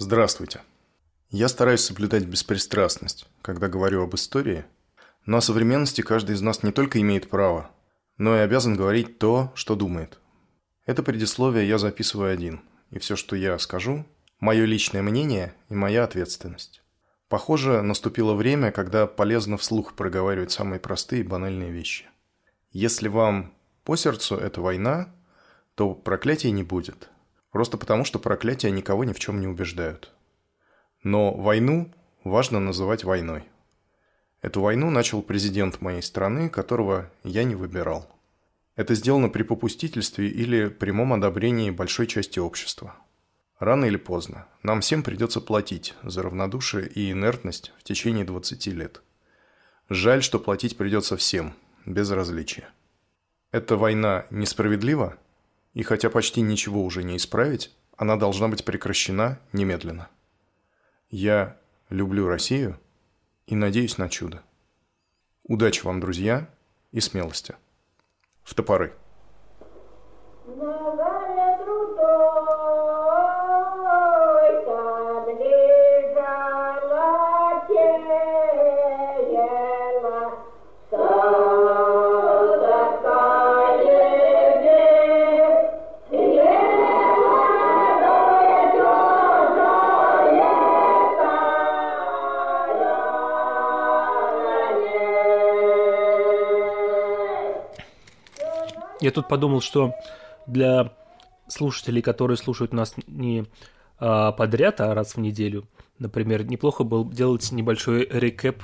Здравствуйте. Я стараюсь соблюдать беспристрастность, когда говорю об истории, но о современности каждый из нас не только имеет право, но и обязан говорить то, что думает. Это предисловие я записываю один, и все, что я скажу – мое личное мнение и моя ответственность. Похоже, наступило время, когда полезно вслух проговаривать самые простые и банальные вещи. Если вам по сердцу эта война, то проклятий не будет. Просто потому, что проклятия никого ни в чем не убеждают. Но войну важно называть войной. Эту войну начал президент моей страны, которого я не выбирал. Это сделано при попустительстве или прямом одобрении большой части общества – Рано или поздно нам всем придется платить за равнодушие и инертность в течение 20 лет. Жаль, что платить придется всем, без различия. Эта война несправедлива, и хотя почти ничего уже не исправить, она должна быть прекращена немедленно. Я люблю Россию и надеюсь на чудо. Удачи вам, друзья, и смелости. В топоры. Я тут подумал, что для слушателей, которые слушают нас не а, подряд, а раз в неделю, например, неплохо было делать небольшой рекэп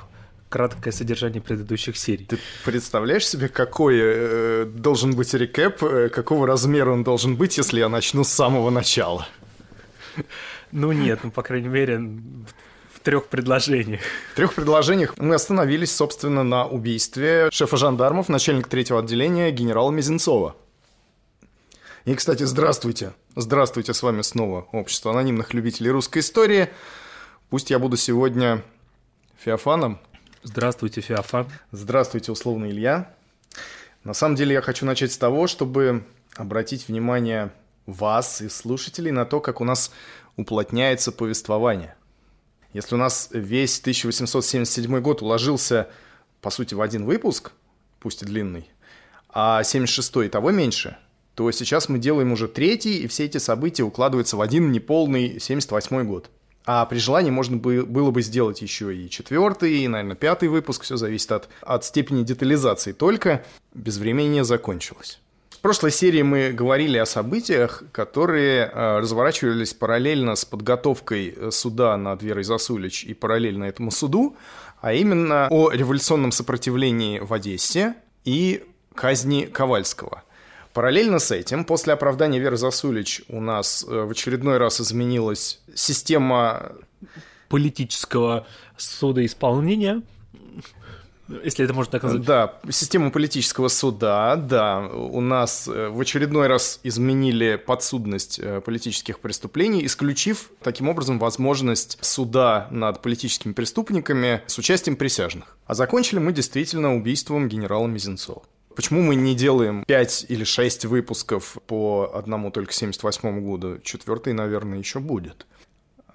краткое содержание предыдущих серий. Ты представляешь себе, какой э, должен быть рекэп, э, какого размера он должен быть, если я начну с самого начала? Ну нет, ну по крайней мере трех предложениях. В трех предложениях мы остановились, собственно, на убийстве шефа жандармов, начальника третьего отделения генерала Мизинцова. И, кстати, здравствуйте. Здравствуйте, с вами снова Общество анонимных любителей русской истории. Пусть я буду сегодня Феофаном. Здравствуйте, Феофан. Здравствуйте, условно Илья. На самом деле я хочу начать с того, чтобы обратить внимание вас и слушателей на то, как у нас уплотняется повествование. Если у нас весь 1877 год уложился, по сути, в один выпуск, пусть и длинный, а 76-й того меньше – то сейчас мы делаем уже третий, и все эти события укладываются в один неполный 78 год. А при желании можно было бы сделать еще и четвертый, и, наверное, пятый выпуск. Все зависит от, от степени детализации. Только без времени не закончилось. В прошлой серии мы говорили о событиях, которые э, разворачивались параллельно с подготовкой э, суда над Верой Засулич и параллельно этому суду, а именно о революционном сопротивлении в Одессе и казни Ковальского. Параллельно с этим, после оправдания Веры Засулич у нас э, в очередной раз изменилась система политического судоисполнения, если это можно так назвать. Да, систему политического суда, да. У нас э, в очередной раз изменили подсудность э, политических преступлений, исключив таким образом возможность суда над политическими преступниками с участием присяжных. А закончили мы действительно убийством генерала Мизинцова. Почему мы не делаем 5 или 6 выпусков по одному только 78 году? Четвертый, наверное, еще будет.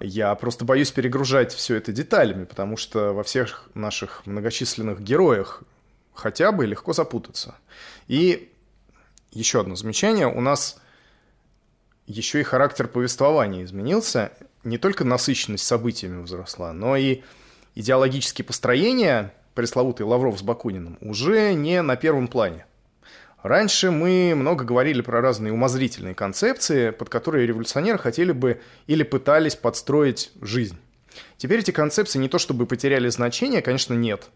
Я просто боюсь перегружать все это деталями, потому что во всех наших многочисленных героях хотя бы легко запутаться. И еще одно замечание. У нас еще и характер повествования изменился. Не только насыщенность событиями возросла, но и идеологические построения пресловутый Лавров с Бакуниным, уже не на первом плане. Раньше мы много говорили про разные умозрительные концепции, под которые революционеры хотели бы или пытались подстроить жизнь. Теперь эти концепции не то чтобы потеряли значение, конечно, нет.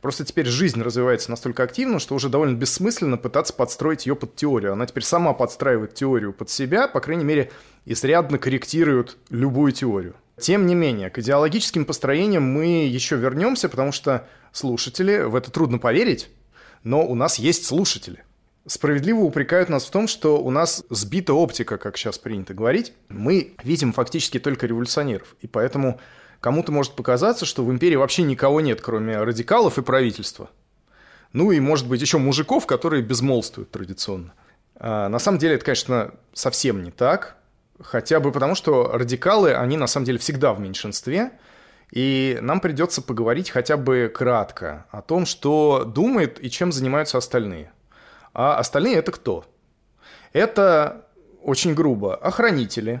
Просто теперь жизнь развивается настолько активно, что уже довольно бессмысленно пытаться подстроить ее под теорию. Она теперь сама подстраивает теорию под себя, по крайней мере, изрядно корректирует любую теорию. Тем не менее, к идеологическим построениям мы еще вернемся, потому что слушатели, в это трудно поверить, но у нас есть слушатели. Справедливо упрекают нас в том, что у нас сбита оптика, как сейчас принято говорить. Мы видим фактически только революционеров. И поэтому кому-то может показаться, что в империи вообще никого нет, кроме радикалов и правительства. Ну и, может быть, еще мужиков, которые безмолвствуют традиционно. А на самом деле это, конечно, совсем не так Хотя бы потому, что радикалы, они на самом деле всегда в меньшинстве, и нам придется поговорить хотя бы кратко о том, что думает и чем занимаются остальные. А остальные это кто? Это очень грубо охранители.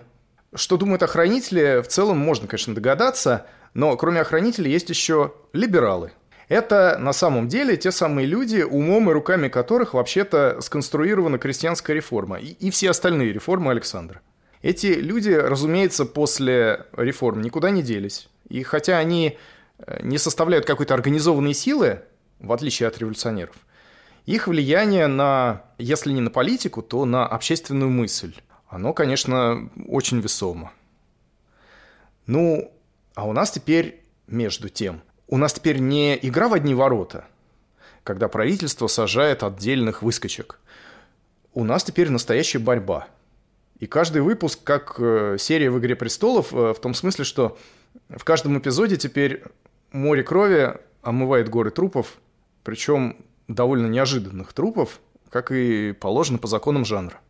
Что думают охранители, в целом можно, конечно, догадаться, но кроме охранителей есть еще либералы. Это на самом деле те самые люди, умом и руками которых вообще-то сконструирована крестьянская реформа и, и все остальные реформы Александра. Эти люди, разумеется, после реформ никуда не делись. И хотя они э, не составляют какой-то организованной силы, в отличие от революционеров, их влияние на, если не на политику, то на общественную мысль, оно, конечно, очень весомо. Ну, а у нас теперь, между тем, у нас теперь не игра в одни ворота, когда правительство сажает отдельных выскочек. У нас теперь настоящая борьба – и каждый выпуск как э, серия в «Игре престолов», э, в том смысле, что в каждом эпизоде теперь море крови омывает горы трупов, причем довольно неожиданных трупов, как и положено по законам жанра.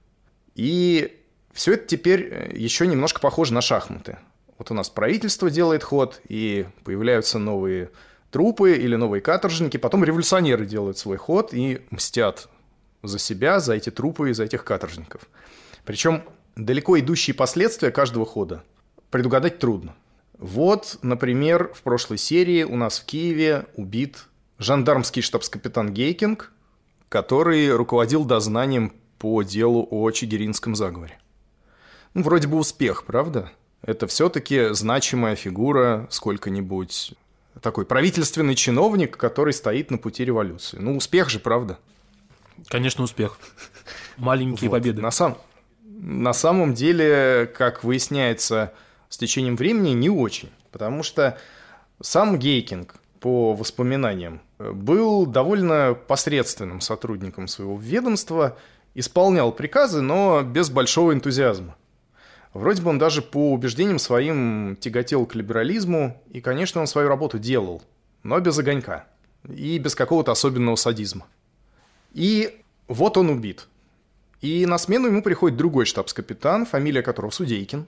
И все это теперь э, еще немножко похоже на шахматы. Вот у нас правительство делает ход, и появляются новые трупы или новые каторжники, потом революционеры делают свой ход и мстят за себя, за эти трупы и за этих каторжников. Причем далеко идущие последствия каждого хода предугадать трудно. Вот, например, в прошлой серии у нас в Киеве убит жандармский штабс-капитан Гейкинг, который руководил дознанием по делу о Чигиринском заговоре. Ну, вроде бы успех, правда? Это все-таки значимая фигура, сколько-нибудь такой правительственный чиновник, который стоит на пути революции. Ну, успех же, правда? Конечно, успех. Маленькие вот. победы. На, сам, на самом деле, как выясняется с течением времени, не очень. Потому что сам Гейкинг, по воспоминаниям, был довольно посредственным сотрудником своего ведомства, исполнял приказы, но без большого энтузиазма. Вроде бы он даже по убеждениям своим тяготел к либерализму, и, конечно, он свою работу делал, но без огонька и без какого-то особенного садизма. И вот он убит. И на смену ему приходит другой штабс-капитан, фамилия которого Судейкин.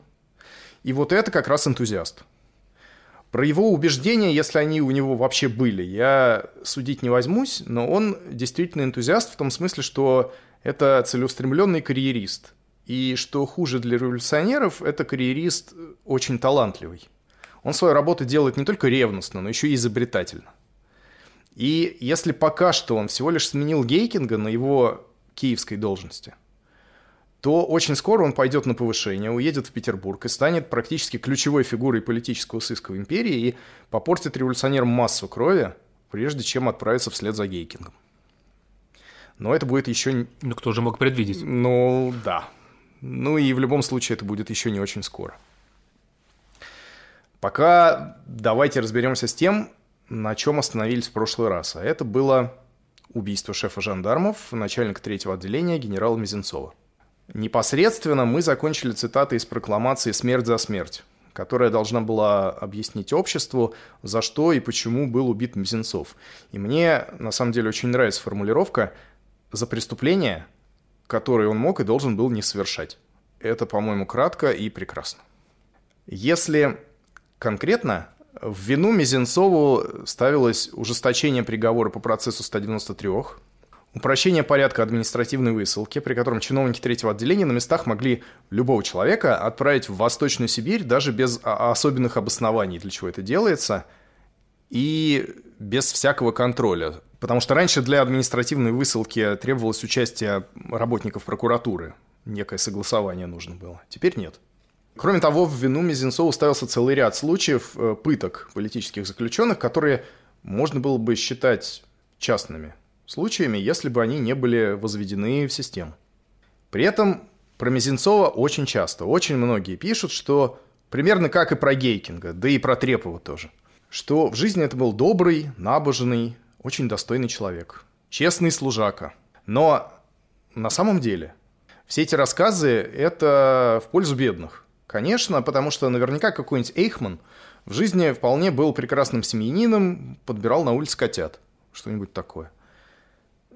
И вот это как раз энтузиаст. Про его убеждения, если они у него вообще были, я судить не возьмусь, но он действительно энтузиаст в том смысле, что это целеустремленный карьерист. И что хуже для революционеров, это карьерист очень талантливый. Он свою работу делает не только ревностно, но еще и изобретательно. И если пока что он всего лишь сменил Гейкинга на его киевской должности, то очень скоро он пойдет на повышение, уедет в Петербург и станет практически ключевой фигурой политического сыска в империи и попортит революционерам массу крови, прежде чем отправиться вслед за Гейкингом. Но это будет еще... Ну, кто же мог предвидеть? Ну, да. Ну и в любом случае это будет еще не очень скоро. Пока давайте разберемся с тем, на чем остановились в прошлый раз. А это было убийство шефа жандармов, начальника третьего отделения генерала Мизинцова. Непосредственно мы закончили цитатой из прокламации «Смерть за смерть», которая должна была объяснить обществу, за что и почему был убит Мизинцов. И мне, на самом деле, очень нравится формулировка «за преступление, которое он мог и должен был не совершать». Это, по-моему, кратко и прекрасно. Если конкретно, в вину Мизинцову ставилось ужесточение приговора по процессу 193 Упрощение порядка административной высылки, при котором чиновники третьего отделения на местах могли любого человека отправить в Восточную Сибирь даже без особенных обоснований, для чего это делается, и без всякого контроля. Потому что раньше для административной высылки требовалось участие работников прокуратуры. Некое согласование нужно было. Теперь нет. Кроме того, в вину Мизинцову ставился целый ряд случаев э, пыток политических заключенных, которые можно было бы считать частными случаями, если бы они не были возведены в систему. При этом про Мизинцова очень часто, очень многие пишут, что примерно как и про Гейкинга, да и про Трепова тоже, что в жизни это был добрый, набожный, очень достойный человек, честный служака. Но на самом деле все эти рассказы – это в пользу бедных. Конечно, потому что наверняка какой-нибудь Эйхман в жизни вполне был прекрасным семьянином, подбирал на улице котят, что-нибудь такое –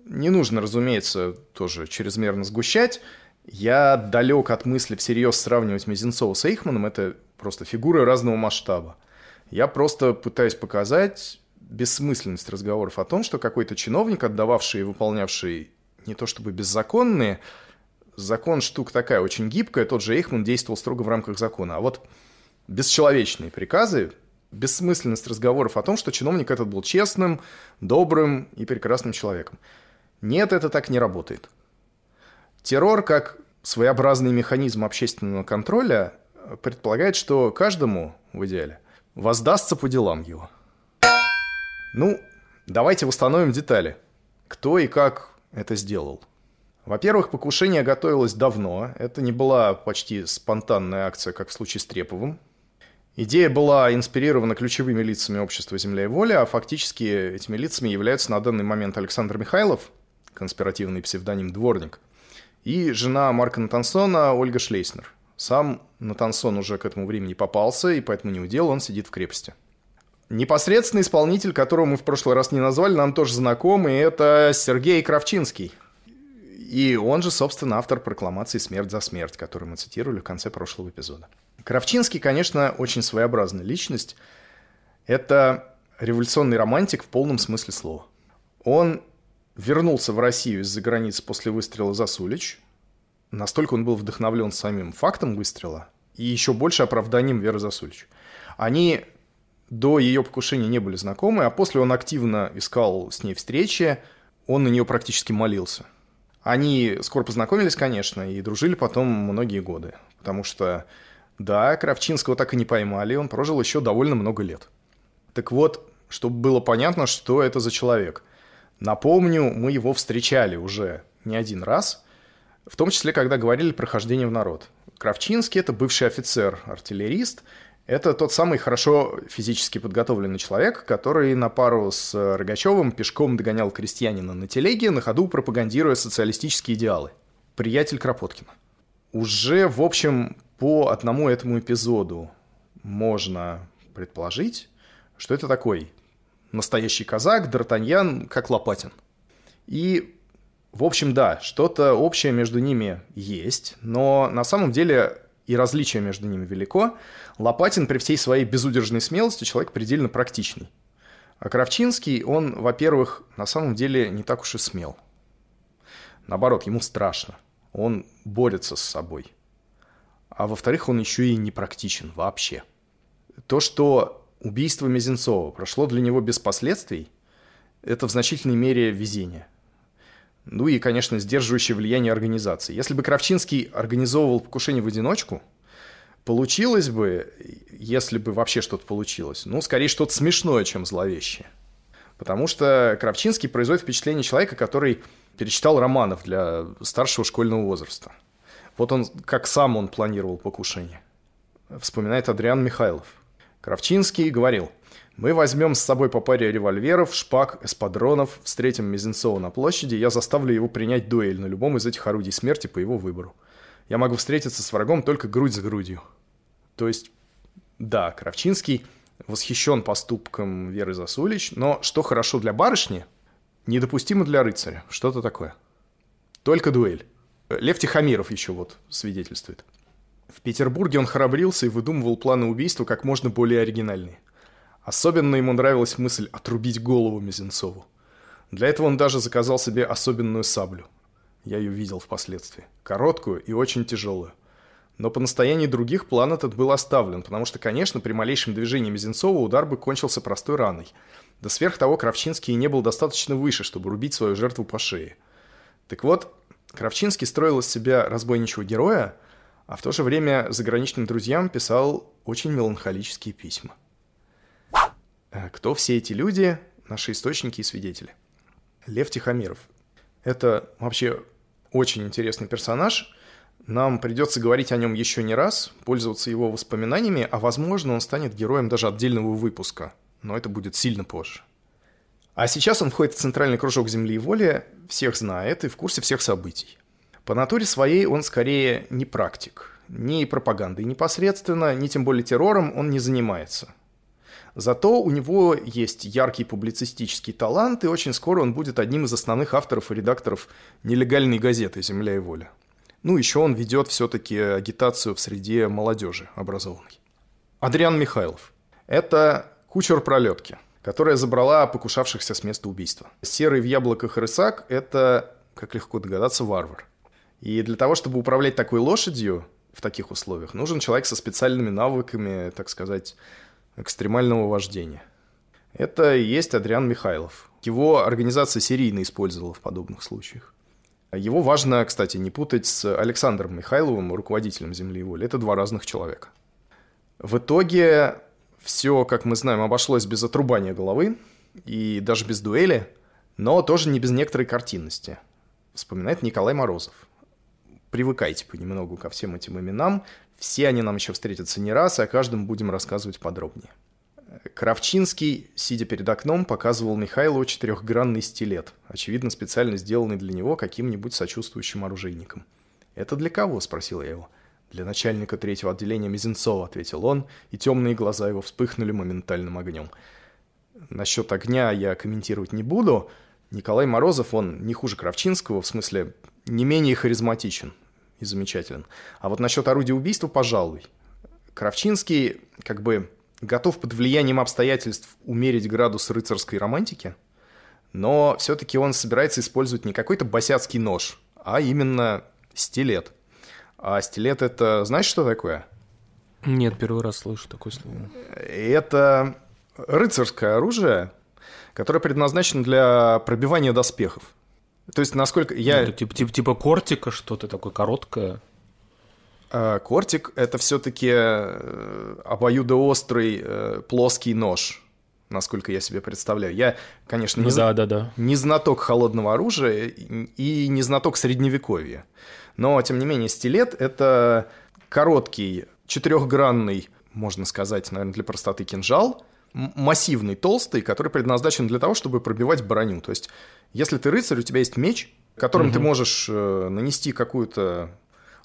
не нужно, разумеется, тоже чрезмерно сгущать. Я далек от мысли всерьез сравнивать Мизинцова с Эйхманом, это просто фигуры разного масштаба. Я просто пытаюсь показать бессмысленность разговоров о том, что какой-то чиновник, отдававший и выполнявший не то чтобы беззаконные, закон штука такая очень гибкая, тот же Эйхман действовал строго в рамках закона. А вот бесчеловечные приказы, бессмысленность разговоров о том, что чиновник этот был честным, добрым и прекрасным человеком. Нет, это так не работает. Террор, как своеобразный механизм общественного контроля, предполагает, что каждому, в идеале, воздастся по делам его. Ну, давайте восстановим детали. Кто и как это сделал? Во-первых, покушение готовилось давно. Это не была почти спонтанная акция, как в случае с Треповым. Идея была инспирирована ключевыми лицами общества «Земля и воля», а фактически этими лицами являются на данный момент Александр Михайлов, конспиративный псевдоним «Дворник», и жена Марка Натансона Ольга Шлейснер. Сам Натансон уже к этому времени попался, и поэтому не удел, он сидит в крепости. Непосредственный исполнитель, которого мы в прошлый раз не назвали, нам тоже знакомый, это Сергей Кравчинский – и он же, собственно, автор прокламации «Смерть за смерть», которую мы цитировали в конце прошлого эпизода. Кравчинский, конечно, очень своеобразная личность. Это революционный романтик в полном смысле слова. Он вернулся в Россию из-за границы после выстрела за Сулич. Настолько он был вдохновлен самим фактом выстрела и еще больше оправданием Веры Засулич. Они до ее покушения не были знакомы, а после он активно искал с ней встречи, он на нее практически молился – они скоро познакомились, конечно, и дружили потом многие годы. Потому что, да, Кравчинского так и не поймали, он прожил еще довольно много лет. Так вот, чтобы было понятно, что это за человек. Напомню, мы его встречали уже не один раз, в том числе, когда говорили про хождение в народ. Кравчинский – это бывший офицер, артиллерист – это тот самый хорошо физически подготовленный человек, который на пару с Рогачевым пешком догонял крестьянина на телеге, на ходу пропагандируя социалистические идеалы. Приятель Кропоткина. Уже, в общем, по одному этому эпизоду можно предположить, что это такой настоящий казак, Д'Артаньян, как Лопатин. И, в общем, да, что-то общее между ними есть, но на самом деле и различие между ними велико, Лопатин при всей своей безудержной смелости человек предельно практичный. А Кравчинский, он, во-первых, на самом деле не так уж и смел. Наоборот, ему страшно. Он борется с собой. А во-вторых, он еще и не практичен вообще. То, что убийство Мизинцова прошло для него без последствий, это в значительной мере везение – ну и, конечно, сдерживающее влияние организации. Если бы Кравчинский организовывал покушение в одиночку, получилось бы, если бы вообще что-то получилось, ну, скорее что-то смешное, чем зловещее. Потому что Кравчинский производит впечатление человека, который перечитал романов для старшего школьного возраста. Вот он, как сам он планировал покушение. Вспоминает Адриан Михайлов. Кравчинский говорил – мы возьмем с собой по паре револьверов, шпаг, эспадронов, встретим Мизинцова на площади, я заставлю его принять дуэль на любом из этих орудий смерти по его выбору. Я могу встретиться с врагом только грудь за грудью. То есть, да, Кравчинский восхищен поступком Веры Засулич, но что хорошо для барышни, недопустимо для рыцаря. Что-то такое. Только дуэль. Лев Тихомиров еще вот свидетельствует. В Петербурге он храбрился и выдумывал планы убийства как можно более оригинальные. Особенно ему нравилась мысль отрубить голову Мизинцову. Для этого он даже заказал себе особенную саблю. Я ее видел впоследствии. Короткую и очень тяжелую. Но по настоянию других план этот был оставлен, потому что, конечно, при малейшем движении Мизинцова удар бы кончился простой раной. Да сверх того, Кравчинский не был достаточно выше, чтобы рубить свою жертву по шее. Так вот, Кравчинский строил из себя разбойничего героя, а в то же время заграничным друзьям писал очень меланхолические письма. Э, кто все эти люди, наши источники и свидетели? Лев Тихомиров. Это вообще очень интересный персонаж. Нам придется говорить о нем еще не раз, пользоваться его воспоминаниями, а возможно он станет героем даже отдельного выпуска, но это будет сильно позже. А сейчас он входит в центральный кружок Земли и Воли, всех знает и в курсе всех событий. По натуре своей он скорее не практик. Ни пропагандой непосредственно, ни тем более террором он не занимается – Зато у него есть яркий публицистический талант, и очень скоро он будет одним из основных авторов и редакторов нелегальной газеты «Земля и воля». Ну, еще он ведет все-таки агитацию в среде молодежи образованной. Адриан Михайлов. Это кучер пролетки, которая забрала покушавшихся с места убийства. Серый в яблоках рысак – это, как легко догадаться, варвар. И для того, чтобы управлять такой лошадью в таких условиях, нужен человек со специальными навыками, так сказать, экстремального вождения. Это и есть Адриан Михайлов. Его организация серийно использовала в подобных случаях. Его важно, кстати, не путать с Александром Михайловым, руководителем «Земли и воли». Это два разных человека. В итоге все, как мы знаем, обошлось без отрубания головы и даже без дуэли, но тоже не без некоторой картинности. Вспоминает Николай Морозов. Привыкайте понемногу ко всем этим именам. Все они нам еще встретятся не раз, и о каждом будем рассказывать подробнее. Кравчинский, сидя перед окном, показывал Михайлову четырехгранный стилет, очевидно, специально сделанный для него каким-нибудь сочувствующим оружейником. «Это для кого?» – спросил я его. «Для начальника третьего отделения Мизинцова», — ответил он, и темные глаза его вспыхнули моментальным огнем. Насчет огня я комментировать не буду. Николай Морозов, он не хуже Кравчинского, в смысле, не менее харизматичен и замечателен. А вот насчет орудия убийства, пожалуй. Кравчинский, как бы, готов под влиянием обстоятельств умерить градус рыцарской романтики, но все-таки он собирается использовать не какой-то босяцкий нож, а именно стилет. А стилет это, знаешь, что такое? Нет, первый раз слышу такое слово. Это рыцарское оружие, которое предназначено для пробивания доспехов. То есть, насколько я... Ну, типа, типа, типа кортика что-то такое короткое. А, кортик — это все-таки э, обоюдоострый э, плоский нож, насколько я себе представляю. Я, конечно, не, да, да, да. не знаток холодного оружия и не знаток средневековья. Но, тем не менее, стилет — это короткий, четырехгранный, можно сказать, наверное, для простоты кинжал, массивный, толстый, который предназначен для того, чтобы пробивать броню. То есть, если ты рыцарь, у тебя есть меч, которым угу. ты можешь э, нанести какую-то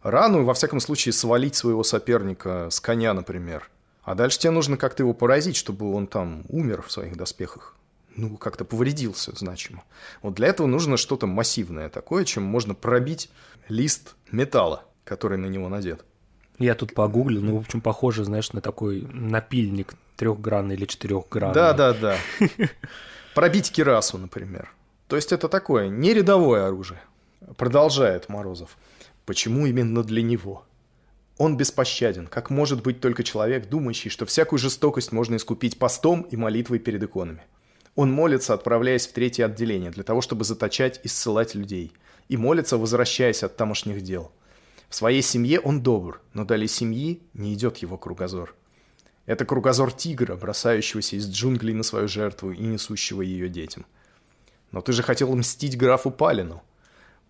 рану и, во всяком случае, свалить своего соперника с коня, например. А дальше тебе нужно как-то его поразить, чтобы он там умер в своих доспехах. Ну, как-то повредился значимо. Вот для этого нужно что-то массивное такое, чем можно пробить лист металла, который на него надет. Я тут погуглил, ну, в общем, похоже, знаешь, на такой напильник трехгранный или четырехгранный. Да, да, да. Пробить кирасу, например. То есть это такое не рядовое оружие. Продолжает Морозов. Почему именно для него? Он беспощаден, как может быть только человек, думающий, что всякую жестокость можно искупить постом и молитвой перед иконами. Он молится, отправляясь в третье отделение, для того, чтобы заточать и ссылать людей. И молится, возвращаясь от тамошних дел. В своей семье он добр, но далее семьи не идет его кругозор. Это кругозор тигра, бросающегося из джунглей на свою жертву и несущего ее детям. Но ты же хотел мстить графу Палину.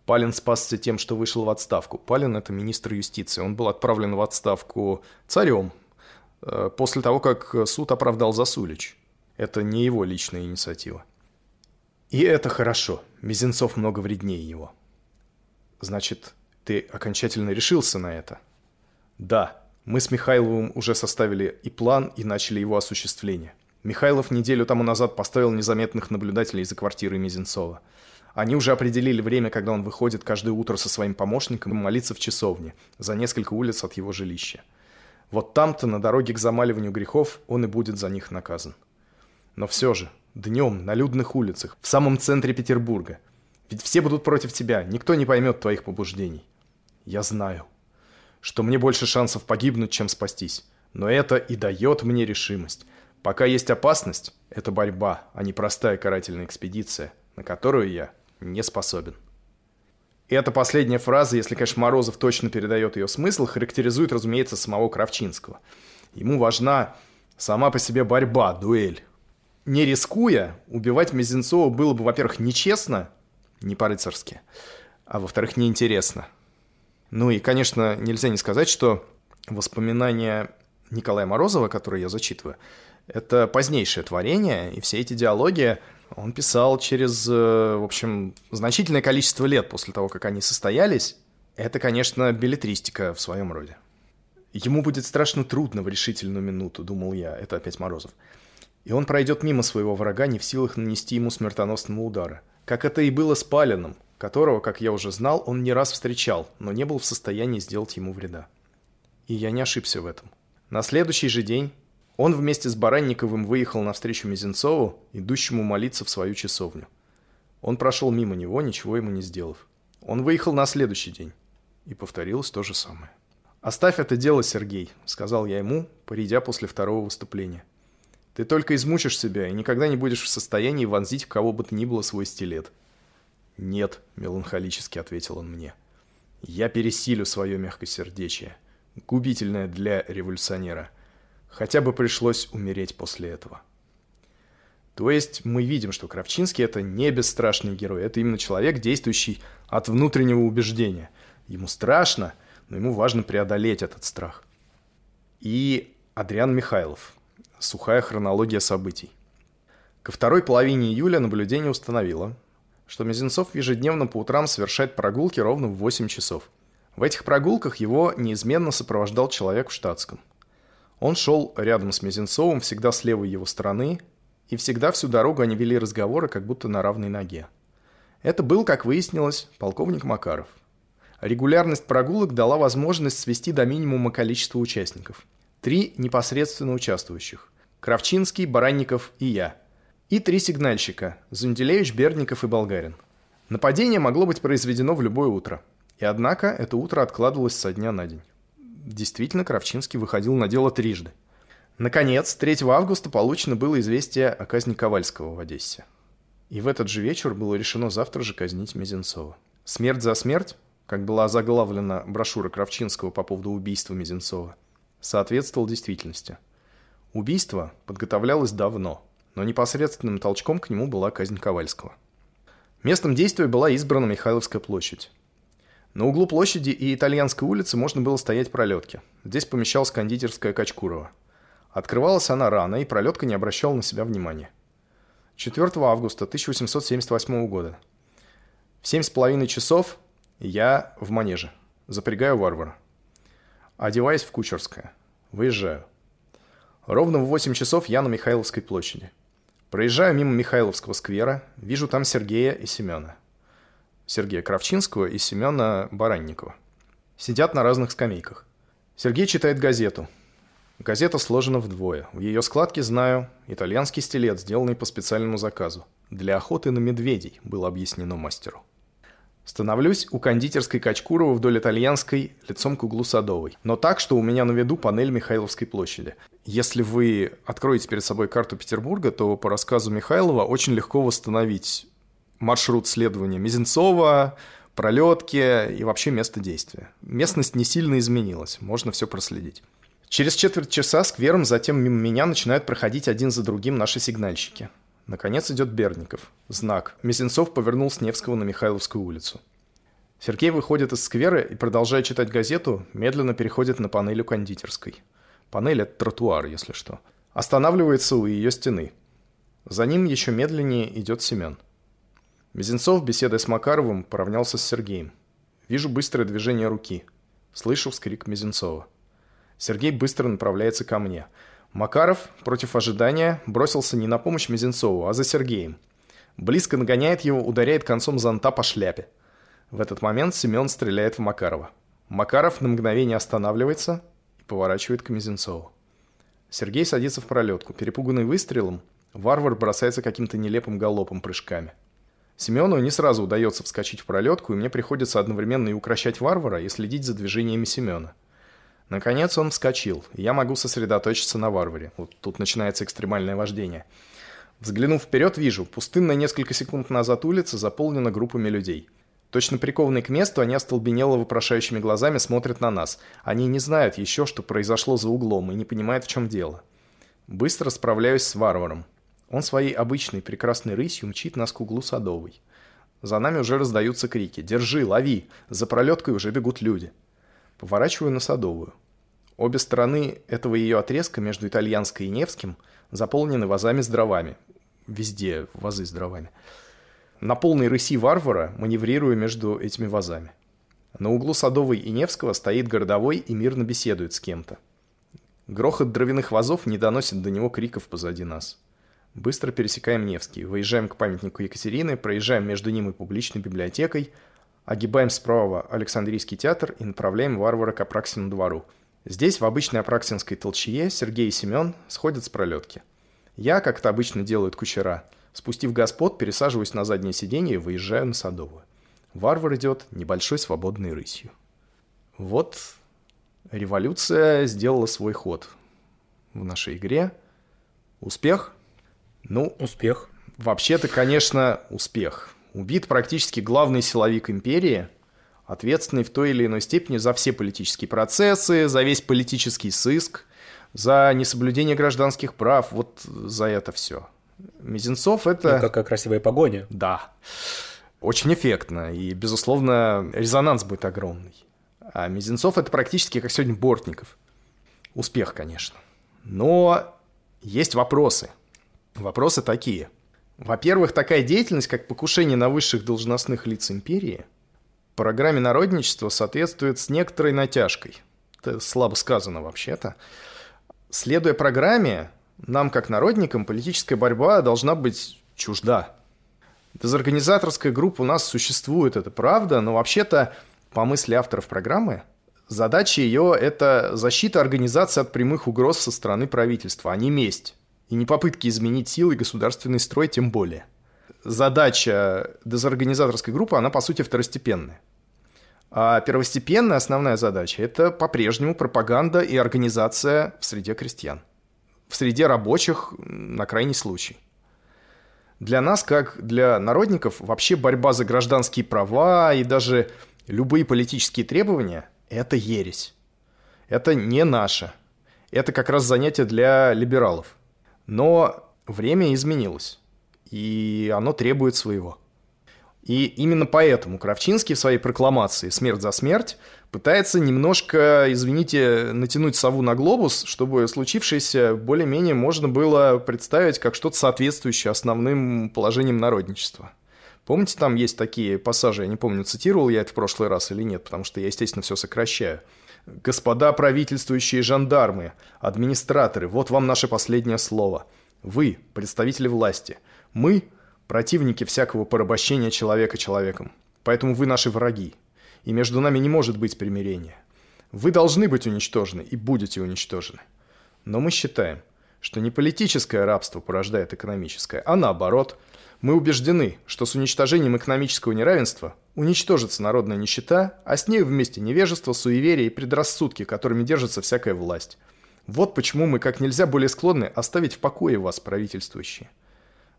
Палин спасся тем, что вышел в отставку. Палин – это министр юстиции. Он был отправлен в отставку царем э, после того, как суд оправдал Засулич. Это не его личная инициатива. И это хорошо. Мизинцов много вреднее его. Значит, ты окончательно решился на это? Да. Мы с Михайловым уже составили и план, и начали его осуществление. Михайлов неделю тому назад поставил незаметных наблюдателей за квартирой Мизинцова – они уже определили время, когда он выходит каждое утро со своим помощником молиться в часовне, за несколько улиц от его жилища. Вот там-то, на дороге к замаливанию грехов, он и будет за них наказан. Но все же, днем, на людных улицах, в самом центре Петербурга. Ведь все будут против тебя, никто не поймет твоих побуждений. Я знаю, что мне больше шансов погибнуть, чем спастись. Но это и дает мне решимость. Пока есть опасность, это борьба, а не простая карательная экспедиция, на которую я не способен. И эта последняя фраза, если, конечно, Морозов точно передает ее смысл, характеризует, разумеется, самого Кравчинского. Ему важна сама по себе борьба, дуэль. Не рискуя, убивать Мизинцова было бы, во-первых, нечестно, не по-рыцарски, а во-вторых, неинтересно. Ну и, конечно, нельзя не сказать, что воспоминания Николая Морозова, которые я зачитываю, это позднейшее творение, и все эти диалоги он писал через, э, в общем, значительное количество лет после того, как они состоялись. Это, конечно, билетристика в своем роде. Ему будет страшно трудно в решительную минуту, думал я, это опять Морозов. И он пройдет мимо своего врага, не в силах нанести ему смертоносного удара. Как это и было с Палином. Которого, как я уже знал, он не раз встречал, но не был в состоянии сделать ему вреда. И я не ошибся в этом. На следующий же день он вместе с Баранниковым выехал навстречу Мизинцову, идущему молиться в свою часовню. Он прошел мимо него, ничего ему не сделав. Он выехал на следующий день. И повторилось то же самое. «Оставь это дело, Сергей», — сказал я ему, придя после второго выступления. «Ты только измучишь себя и никогда не будешь в состоянии вонзить в кого бы то ни было свой стилет». «Нет», — меланхолически ответил он мне. «Я пересилю свое мягкосердечие, губительное для революционера. Хотя бы пришлось умереть после этого». То есть мы видим, что Кравчинский это не бесстрашный герой, это именно человек, действующий от внутреннего убеждения. Ему страшно, но ему важно преодолеть этот страх. И Адриан Михайлов. Сухая хронология событий. Ко второй половине июля наблюдение установило, что Мизинцов ежедневно по утрам совершает прогулки ровно в 8 часов. В этих прогулках его неизменно сопровождал человек в штатском. Он шел рядом с Мизинцовым, всегда с левой его стороны, и всегда всю дорогу они вели разговоры, как будто на равной ноге. Это был, как выяснилось, полковник Макаров. Регулярность прогулок дала возможность свести до минимума количество участников. Три непосредственно участвующих. Кравчинский, Баранников и я. И три сигнальщика – Зунделевич, Берников и Болгарин. Нападение могло быть произведено в любое утро. И однако это утро откладывалось со дня на день. Действительно, Кравчинский выходил на дело трижды. Наконец, 3 августа получено было известие о казни Ковальского в Одессе. И в этот же вечер было решено завтра же казнить Мезенцова. Смерть за смерть как была заглавлена брошюра Кравчинского по поводу убийства Мизинцова, соответствовал действительности. Убийство подготовлялось давно, но непосредственным толчком к нему была казнь Ковальского. Местом действия была избрана Михайловская площадь. На углу площади и Итальянской улицы можно было стоять пролетки. Здесь помещалась кондитерская Качкурова. Открывалась она рано, и пролетка не обращала на себя внимания. 4 августа 1878 года. В семь с половиной часов я в манеже. Запрягаю варвара. Одеваюсь в Кучерское. Выезжаю. Ровно в 8 часов я на Михайловской площади. Проезжаю мимо Михайловского сквера, вижу там Сергея и Семена. Сергея Кравчинского и Семена Баранникова. Сидят на разных скамейках. Сергей читает газету. Газета сложена вдвое. В ее складке знаю итальянский стилет, сделанный по специальному заказу. Для охоты на медведей, было объяснено мастеру. Становлюсь у кондитерской Качкурова вдоль итальянской, лицом к углу Садовой. Но так, что у меня на виду панель Михайловской площади. Если вы откроете перед собой карту Петербурга, то по рассказу Михайлова очень легко восстановить маршрут следования Мизинцова, пролетки и вообще место действия. Местность не сильно изменилась, можно все проследить. Через четверть часа сквером затем мимо меня начинают проходить один за другим наши сигнальщики – Наконец идет Берников. Знак. Мизинцов повернул с Невского на Михайловскую улицу. Сергей выходит из сквера и, продолжая читать газету, медленно переходит на панель у кондитерской. Панель – это тротуар, если что. Останавливается у ее стены. За ним еще медленнее идет Семен. Мизинцов, беседуя с Макаровым, поравнялся с Сергеем. Вижу быстрое движение руки. Слышу вскрик Мизинцова. Сергей быстро направляется ко мне – Макаров, против ожидания, бросился не на помощь Мизинцову, а за Сергеем. Близко нагоняет его, ударяет концом зонта по шляпе. В этот момент Семен стреляет в Макарова. Макаров на мгновение останавливается и поворачивает к Мизинцову. Сергей садится в пролетку. Перепуганный выстрелом, варвар бросается каким-то нелепым галопом прыжками. Семену не сразу удается вскочить в пролетку, и мне приходится одновременно и укращать варвара, и следить за движениями Семена. Наконец он вскочил, и я могу сосредоточиться на варваре. Вот тут начинается экстремальное вождение. Взглянув вперед, вижу, пустынная несколько секунд назад улица заполнена группами людей. Точно прикованные к месту, они остолбенело вопрошающими глазами смотрят на нас. Они не знают еще, что произошло за углом, и не понимают, в чем дело. Быстро справляюсь с варваром. Он своей обычной прекрасной рысью мчит нас к углу Садовой. За нами уже раздаются крики «Держи, лови!» За пролеткой уже бегут люди. Поворачиваю на Садовую. Обе стороны этого ее отрезка между Итальянской и Невским заполнены вазами с дровами. Везде вазы с дровами. На полной рыси варвара маневрирую между этими вазами. На углу Садовой и Невского стоит городовой и мирно беседует с кем-то. Грохот дровяных вазов не доносит до него криков позади нас. Быстро пересекаем Невский, выезжаем к памятнику Екатерины, проезжаем между ним и публичной библиотекой, огибаем справа Александрийский театр и направляем варвара к Апраксину двору. Здесь, в обычной Апраксинской толчье, Сергей и Семен сходят с пролетки. Я, как это обычно делают кучера, спустив господ, пересаживаюсь на заднее сиденье и выезжаю на Садовую. Варвар идет небольшой свободной рысью. Вот революция сделала свой ход в нашей игре. Успех? Ну, успех. Вообще-то, конечно, успех. Убит практически главный силовик империи, ответственный в той или иной степени за все политические процессы, за весь политический сыск, за несоблюдение гражданских прав, вот за это все. Мизинцов это... Ну, какая красивая погоня. Да. Очень эффектно, и, безусловно, резонанс будет огромный. А Мизинцов это практически как сегодня Бортников. Успех, конечно. Но есть вопросы. Вопросы такие. Во-первых, такая деятельность, как покушение на высших должностных лиц империи, программе народничества соответствует с некоторой натяжкой. Это слабо сказано вообще-то. Следуя программе, нам, как народникам, политическая борьба должна быть чужда. Дезорганизаторская группа у нас существует, это правда, но вообще-то, по мысли авторов программы, задача ее – это защита организации от прямых угроз со стороны правительства, а не месть. И не попытки изменить силы государственный строй тем более. Задача дезорганизаторской группы, она по сути второстепенная. А первостепенная основная задача – это по-прежнему пропаганда и организация в среде крестьян. В среде рабочих на крайний случай. Для нас, как для народников, вообще борьба за гражданские права и даже любые политические требования – это ересь. Это не наше. Это как раз занятие для либералов. Но время изменилось, и оно требует своего. И именно поэтому Кравчинский в своей прокламации «Смерть за смерть» пытается немножко, извините, натянуть сову на глобус, чтобы случившееся более-менее можно было представить как что-то соответствующее основным положениям народничества. Помните, там есть такие пассажи, я не помню, цитировал я это в прошлый раз или нет, потому что я, естественно, все сокращаю. «Господа правительствующие жандармы, администраторы, вот вам наше последнее слово. Вы, представители власти. Мы – Противники всякого порабощения человека человеком. Поэтому вы наши враги. И между нами не может быть примирения. Вы должны быть уничтожены и будете уничтожены. Но мы считаем, что не политическое рабство порождает экономическое, а наоборот. Мы убеждены, что с уничтожением экономического неравенства уничтожится народная нищета, а с ней вместе невежество, суеверие и предрассудки, которыми держится всякая власть. Вот почему мы как нельзя более склонны оставить в покое вас, правительствующие.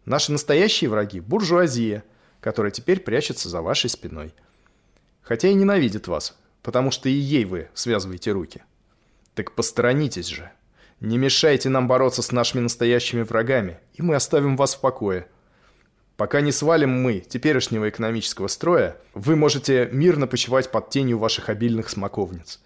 Наши настоящие враги – буржуазия, которая теперь прячется за вашей спиной. Хотя и ненавидит вас, потому что и ей вы связываете руки. Так посторонитесь же. Не мешайте нам бороться с нашими настоящими врагами, и мы оставим вас в покое. Пока не свалим мы теперешнего экономического строя, вы можете мирно почивать под тенью ваших обильных смоковниц.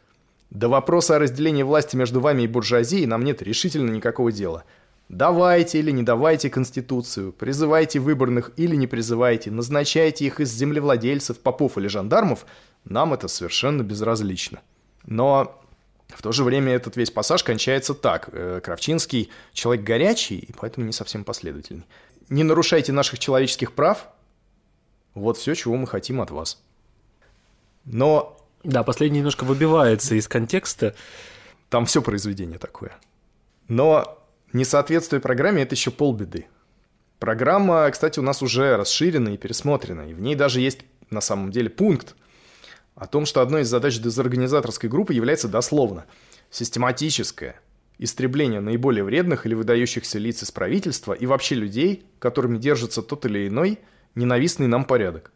До вопроса о разделении власти между вами и буржуазией нам нет решительно никакого дела – Давайте или не давайте Конституцию, призывайте выборных или не призывайте, назначайте их из землевладельцев, попов или жандармов, нам это совершенно безразлично. Но в то же время этот весь пассаж кончается так. Э, Кравчинский человек горячий и поэтому не совсем последовательный. Не нарушайте наших человеческих прав. Вот все, чего мы хотим от вас. Но... Да, последний немножко выбивается из контекста. Там все произведение такое. Но Несоответствие программе – это еще полбеды. Программа, кстати, у нас уже расширена и пересмотрена, и в ней даже есть на самом деле пункт о том, что одной из задач дезорганизаторской группы является дословно систематическое истребление наиболее вредных или выдающихся лиц из правительства и вообще людей, которыми держится тот или иной ненавистный нам порядок.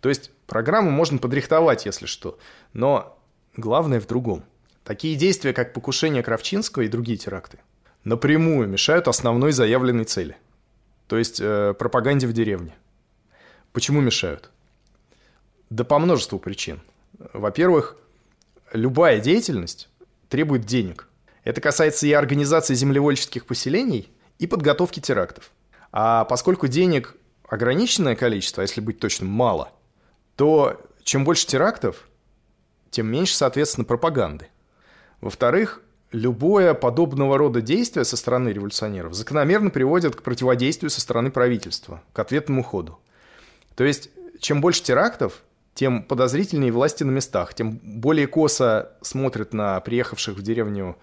То есть программу можно подрихтовать, если что, но главное в другом. Такие действия, как покушение Кравчинского и другие теракты, напрямую мешают основной заявленной цели, то есть э, пропаганде в деревне. Почему мешают? Да по множеству причин. Во-первых, любая деятельность требует денег. Это касается и организации землевольческих поселений, и подготовки терактов. А поскольку денег ограниченное количество, а если быть точным, мало, то чем больше терактов, тем меньше, соответственно, пропаганды. Во-вторых, любое подобного рода действие со стороны революционеров закономерно приводит к противодействию со стороны правительства, к ответному ходу. То есть, чем больше терактов, тем подозрительнее власти на местах, тем более косо смотрят на приехавших в деревню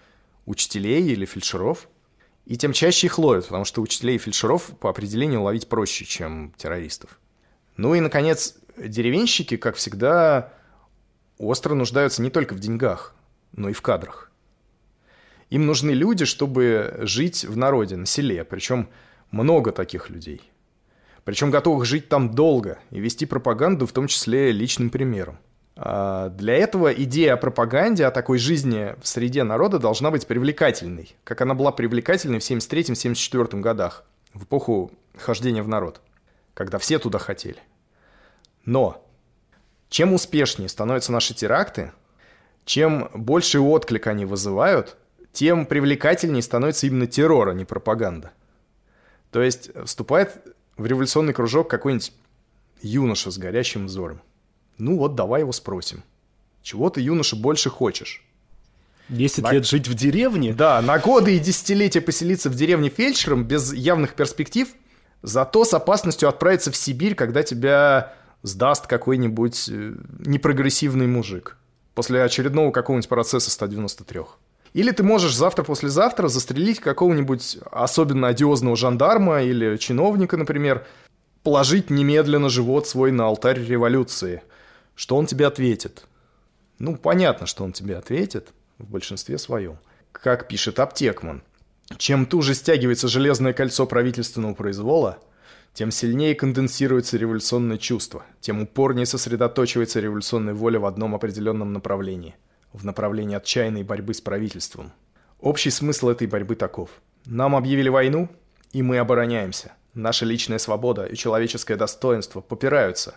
учителей или фельдшеров, и тем чаще их ловят, потому что учителей и фельдшеров по определению ловить проще, чем террористов. Ну и, наконец, деревенщики, как всегда, остро нуждаются не только в деньгах, но и в кадрах. Им нужны люди, чтобы жить в народе, на селе, причем много таких людей – причем готовых жить там долго и вести пропаганду, в том числе личным примером. А для этого идея о пропаганде, о такой жизни в среде народа должна быть привлекательной, как она была привлекательной в 73-74 годах, в эпоху хождения в народ, когда все туда хотели. Но чем успешнее становятся наши теракты, чем больше отклик они вызывают, тем привлекательнее становится именно террор, а не пропаганда. То есть вступает в революционный кружок какой-нибудь юноша с горящим взором. Ну вот, давай его спросим. Чего ты, юноша, больше хочешь? Десять на... лет жить в деревне? Да, на годы и десятилетия поселиться в деревне фельдшером без явных перспектив, зато с опасностью отправиться в Сибирь, когда тебя сдаст какой-нибудь э, непрогрессивный мужик после очередного какого-нибудь процесса 193. Или ты можешь завтра-послезавтра застрелить какого-нибудь особенно одиозного жандарма или чиновника, например, положить немедленно живот свой на алтарь революции. Что он тебе ответит? Ну, понятно, что он тебе ответит в большинстве своем. Как пишет Аптекман, чем туже стягивается железное кольцо правительственного произвола, тем сильнее конденсируется революционное чувство, тем упорнее сосредоточивается революционная воля в одном определенном направлении – в направлении отчаянной борьбы с правительством. Общий смысл этой борьбы таков. Нам объявили войну, и мы обороняемся. Наша личная свобода и человеческое достоинство попираются,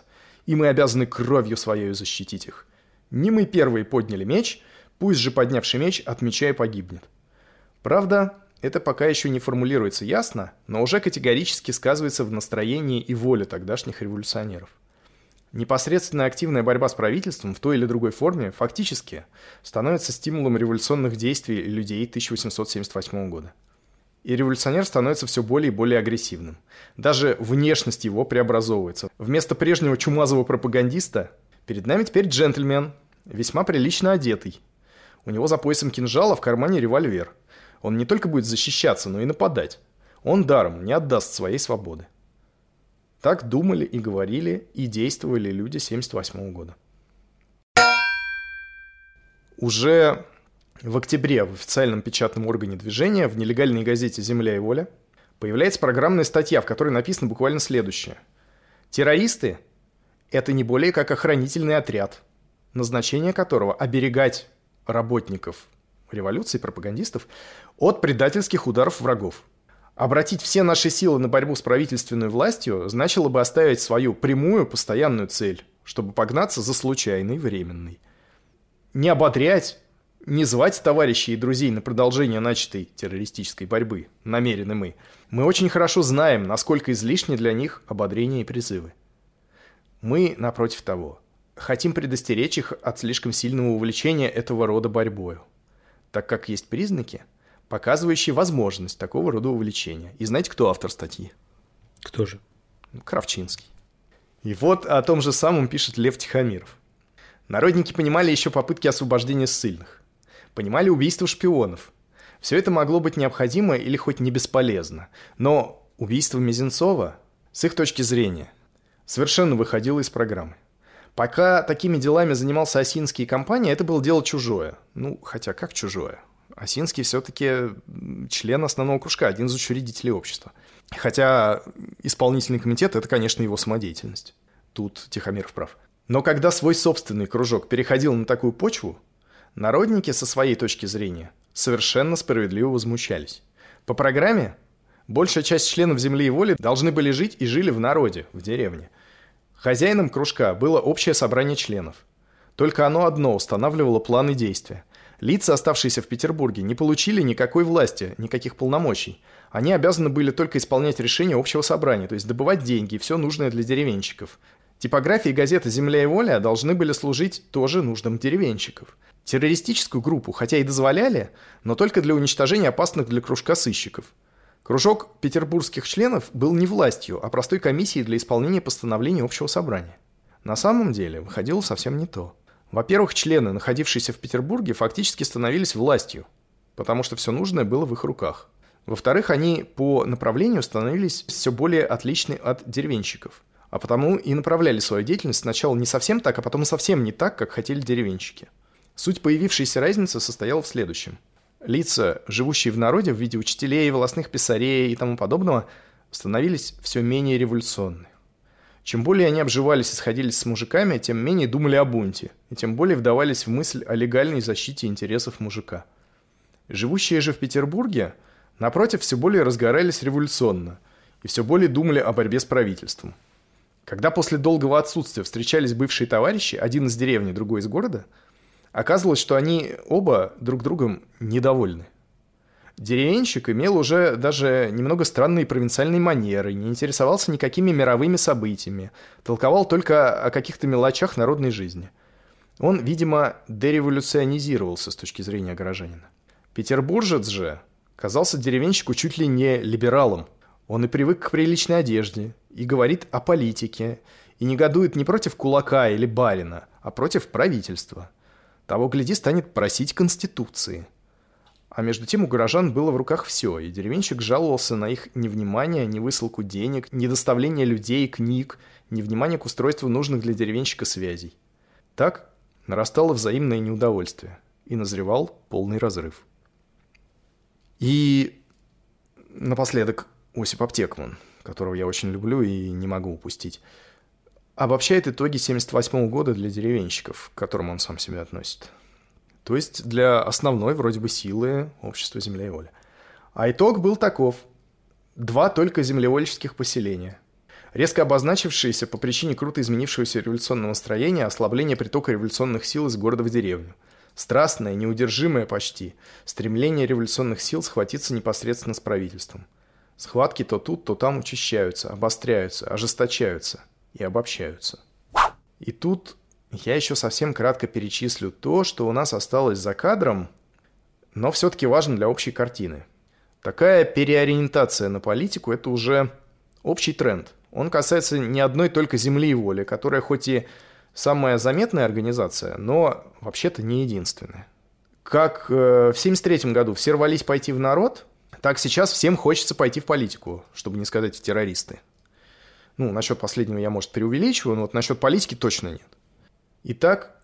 и мы обязаны кровью своей защитить их. Не мы первые подняли меч, пусть же поднявший меч от меча и погибнет. Правда, это пока еще не формулируется ясно, но уже категорически сказывается в настроении и воле тогдашних революционеров. Непосредственная активная борьба с правительством в той или другой форме фактически становится стимулом революционных действий людей 1878 года. И революционер становится все более и более агрессивным. Даже внешность его преобразовывается. Вместо прежнего чумазого пропагандиста перед нами теперь джентльмен, весьма прилично одетый. У него за поясом кинжала в кармане револьвер. Он не только будет защищаться, но и нападать. Он даром не отдаст своей свободы. Так думали и говорили и действовали люди 1978 года. Уже в октябре в официальном печатном органе движения в нелегальной газете «Земля и воля» появляется программная статья, в которой написано буквально следующее. Террористы – это не более как охранительный отряд, назначение которого – оберегать работников революции, пропагандистов от предательских ударов врагов – Обратить все наши силы на борьбу с правительственной властью значило бы оставить свою прямую, постоянную цель, чтобы погнаться за случайной, временной. Не ободрять, не звать товарищей и друзей на продолжение начатой террористической борьбы, намерены мы. Мы очень хорошо знаем, насколько излишни для них ободрения и призывы. Мы, напротив того, хотим предостеречь их от слишком сильного увлечения этого рода борьбою, так как есть признаки – показывающий возможность такого рода увлечения. И знаете, кто автор статьи? Кто же? Кравчинский. И вот о том же самом пишет Лев Тихомиров. Народники понимали еще попытки освобождения ссыльных. Понимали убийство шпионов. Все это могло быть необходимо или хоть не бесполезно. Но убийство Мизинцова, с их точки зрения, совершенно выходило из программы. Пока такими делами занимался Осинский и компания, это было дело чужое. Ну, хотя как чужое? Осинский все-таки член основного кружка, один из учредителей общества. Хотя исполнительный комитет – это, конечно, его самодеятельность. Тут Тихомиров прав. Но когда свой собственный кружок переходил на такую почву, народники со своей точки зрения совершенно справедливо возмущались. По программе большая часть членов «Земли и воли» должны были жить и жили в народе, в деревне. Хозяином кружка было общее собрание членов. Только оно одно устанавливало планы действия. Лица, оставшиеся в Петербурге, не получили никакой власти, никаких полномочий. Они обязаны были только исполнять решения общего собрания, то есть добывать деньги и все нужное для деревенщиков. Типографии газеты «Земля и воля» должны были служить тоже нуждам деревенщиков. Террористическую группу, хотя и дозволяли, но только для уничтожения опасных для кружка сыщиков. Кружок петербургских членов был не властью, а простой комиссией для исполнения постановлений общего собрания. На самом деле выходило совсем не то. Во-первых, члены, находившиеся в Петербурге, фактически становились властью, потому что все нужное было в их руках. Во-вторых, они по направлению становились все более отличны от деревенщиков – а потому и направляли свою деятельность сначала не совсем так, а потом совсем не так, как хотели деревенщики. Суть появившейся разницы состояла в следующем. Лица, живущие в народе в виде учителей, волосных писарей и тому подобного, становились все менее революционны. Чем более они обживались и сходились с мужиками, тем менее думали о бунте, и тем более вдавались в мысль о легальной защите интересов мужика. Живущие же в Петербурге, напротив, все более разгорались революционно и все более думали о борьбе с правительством. Когда после долгого отсутствия встречались бывшие товарищи, один из деревни, другой из города, оказывалось, что они оба друг другом недовольны. Деревенщик имел уже даже немного странные провинциальные манеры, не интересовался никакими мировыми событиями, толковал только о каких-то мелочах народной жизни. Он, видимо, дереволюционизировался с точки зрения горожанина. Петербуржец же казался деревенщику чуть ли не либералом. Он и привык к приличной одежде, и говорит о политике, и негодует не против кулака или барина, а против правительства. Того, гляди, станет просить Конституции. А между тем у горожан было в руках все, и деревенщик жаловался на их невнимание, невысылку денег, недоставление людей, книг, невнимание к устройству нужных для деревенщика связей. Так нарастало взаимное неудовольствие, и назревал полный разрыв. И напоследок Осип Аптекман – которого я очень люблю и не могу упустить, обобщает итоги 78 года для деревенщиков, к которым он сам себя относит. То есть для основной вроде бы силы общества земля и воля. А итог был таков. Два только землевольческих поселения. Резко обозначившиеся по причине круто изменившегося революционного строения ослабление притока революционных сил из города в деревню. Страстное, неудержимое почти, стремление революционных сил схватиться непосредственно с правительством – Схватки то тут, то там учащаются, обостряются, ожесточаются и обобщаются. И тут я еще совсем кратко перечислю то, что у нас осталось за кадром, но все-таки важно для общей картины. Такая переориентация на политику – это уже общий тренд. Он касается не одной только земли и воли, которая хоть и самая заметная организация, но вообще-то не единственная. Как э, в 1973 году все рвались пойти в народ, так сейчас всем хочется пойти в политику, чтобы не сказать террористы. Ну, насчет последнего я, может, преувеличиваю, но вот насчет политики точно нет. Итак,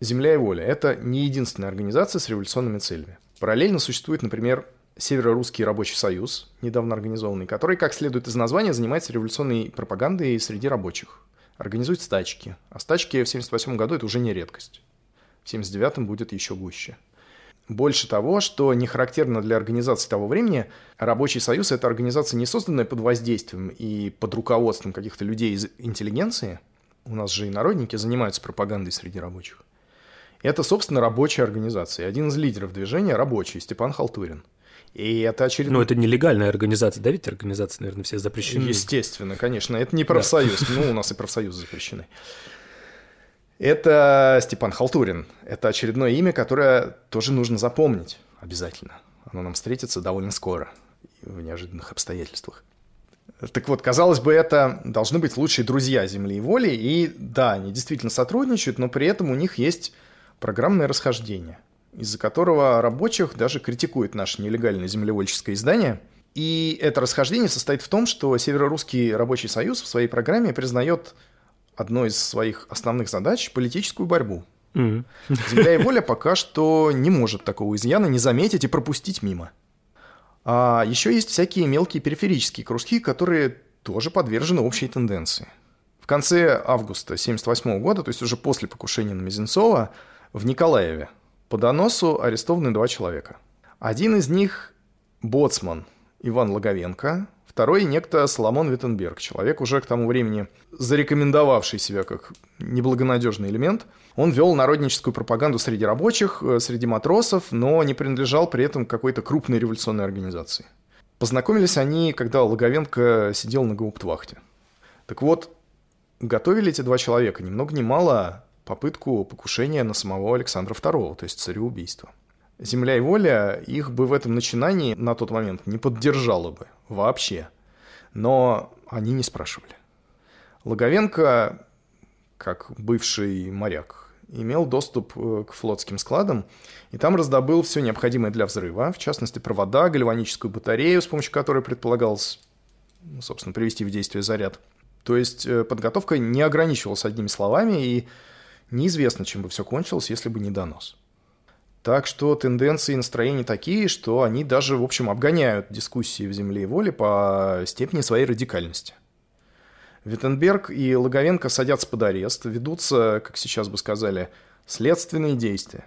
«Земля и воля» — это не единственная организация с революционными целями. Параллельно существует, например, Северо-Русский рабочий союз, недавно организованный, который, как следует из названия, занимается революционной пропагандой среди рабочих. Организует стачки. А стачки в 1978 году – это уже не редкость. В 1979 будет еще гуще. Больше того, что не характерно для организации того времени, рабочий союз – это организация, не созданная под воздействием и под руководством каких-то людей из интеллигенции. У нас же и народники занимаются пропагандой среди рабочих. Это, собственно, рабочая организация. Один из лидеров движения – рабочий, Степан Халтурин. И это очередной... Но это нелегальная организация, да, ведь организации, наверное, все запрещены? Естественно, конечно. Это не профсоюз. Да. Ну, у нас и профсоюзы запрещены. Это Степан Халтурин. Это очередное имя, которое тоже нужно запомнить обязательно. Оно нам встретится довольно скоро в неожиданных обстоятельствах. Так вот, казалось бы, это должны быть лучшие друзья Земли и Воли, и да, они действительно сотрудничают, но при этом у них есть программное расхождение, из-за которого рабочих даже критикует наше нелегальное землевольческое издание. И это расхождение состоит в том, что Северо-Русский рабочий союз в своей программе признает одной из своих основных задач политическую борьбу. Mm-hmm. Земля и воля пока что не может такого изъяна не заметить и пропустить мимо. А еще есть всякие мелкие периферические кружки, которые тоже подвержены общей тенденции. В конце августа 1978 года, то есть уже после покушения на Мизинцова, в Николаеве по доносу арестованы два человека. Один из них – боцман Иван Логовенко, Второй некто Соломон Виттенберг, человек уже к тому времени зарекомендовавший себя как неблагонадежный элемент. Он вел народническую пропаганду среди рабочих, э, среди матросов, но не принадлежал при этом какой-то крупной революционной организации. Познакомились они, когда Логовенко сидел на гауптвахте. Так вот, готовили эти два человека ни много ни мало попытку покушения на самого Александра II, то есть цареубийства. Земля и воля их бы в этом начинании на тот момент не поддержала бы вообще. Но они не спрашивали. Логовенко, как бывший моряк, имел доступ э, к флотским складам, и там раздобыл все необходимое для взрыва, в частности, провода, гальваническую батарею, с помощью которой предполагалось, ну, собственно, привести в действие заряд. То есть э, подготовка не ограничивалась одними словами, и неизвестно, чем бы все кончилось, если бы не донос. Так что тенденции и настроения такие, что они даже, в общем, обгоняют дискуссии в «Земле и воле» по степени своей радикальности. Виттенберг и Логовенко садятся под арест, ведутся, как сейчас бы сказали, следственные действия.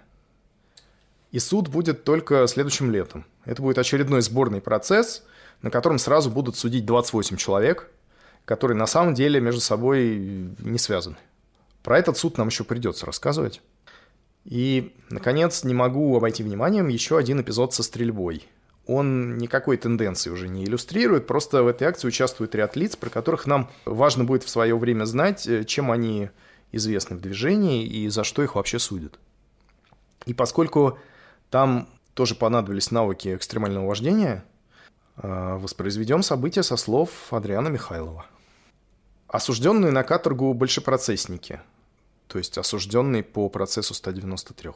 И суд будет только следующим летом. Это будет очередной сборный процесс, на котором сразу будут судить 28 человек, которые на самом деле между собой не связаны. Про этот суд нам еще придется рассказывать. И, наконец, не могу обойти вниманием еще один эпизод со стрельбой. Он никакой тенденции уже не иллюстрирует, просто в этой акции участвует ряд лиц, про которых нам важно будет в свое время знать, э, чем они известны в движении и за что их вообще судят. И поскольку там тоже понадобились навыки экстремального вождения, э, воспроизведем события со слов Адриана Михайлова. Осужденные на каторгу большепроцессники – то есть осужденные по процессу 193,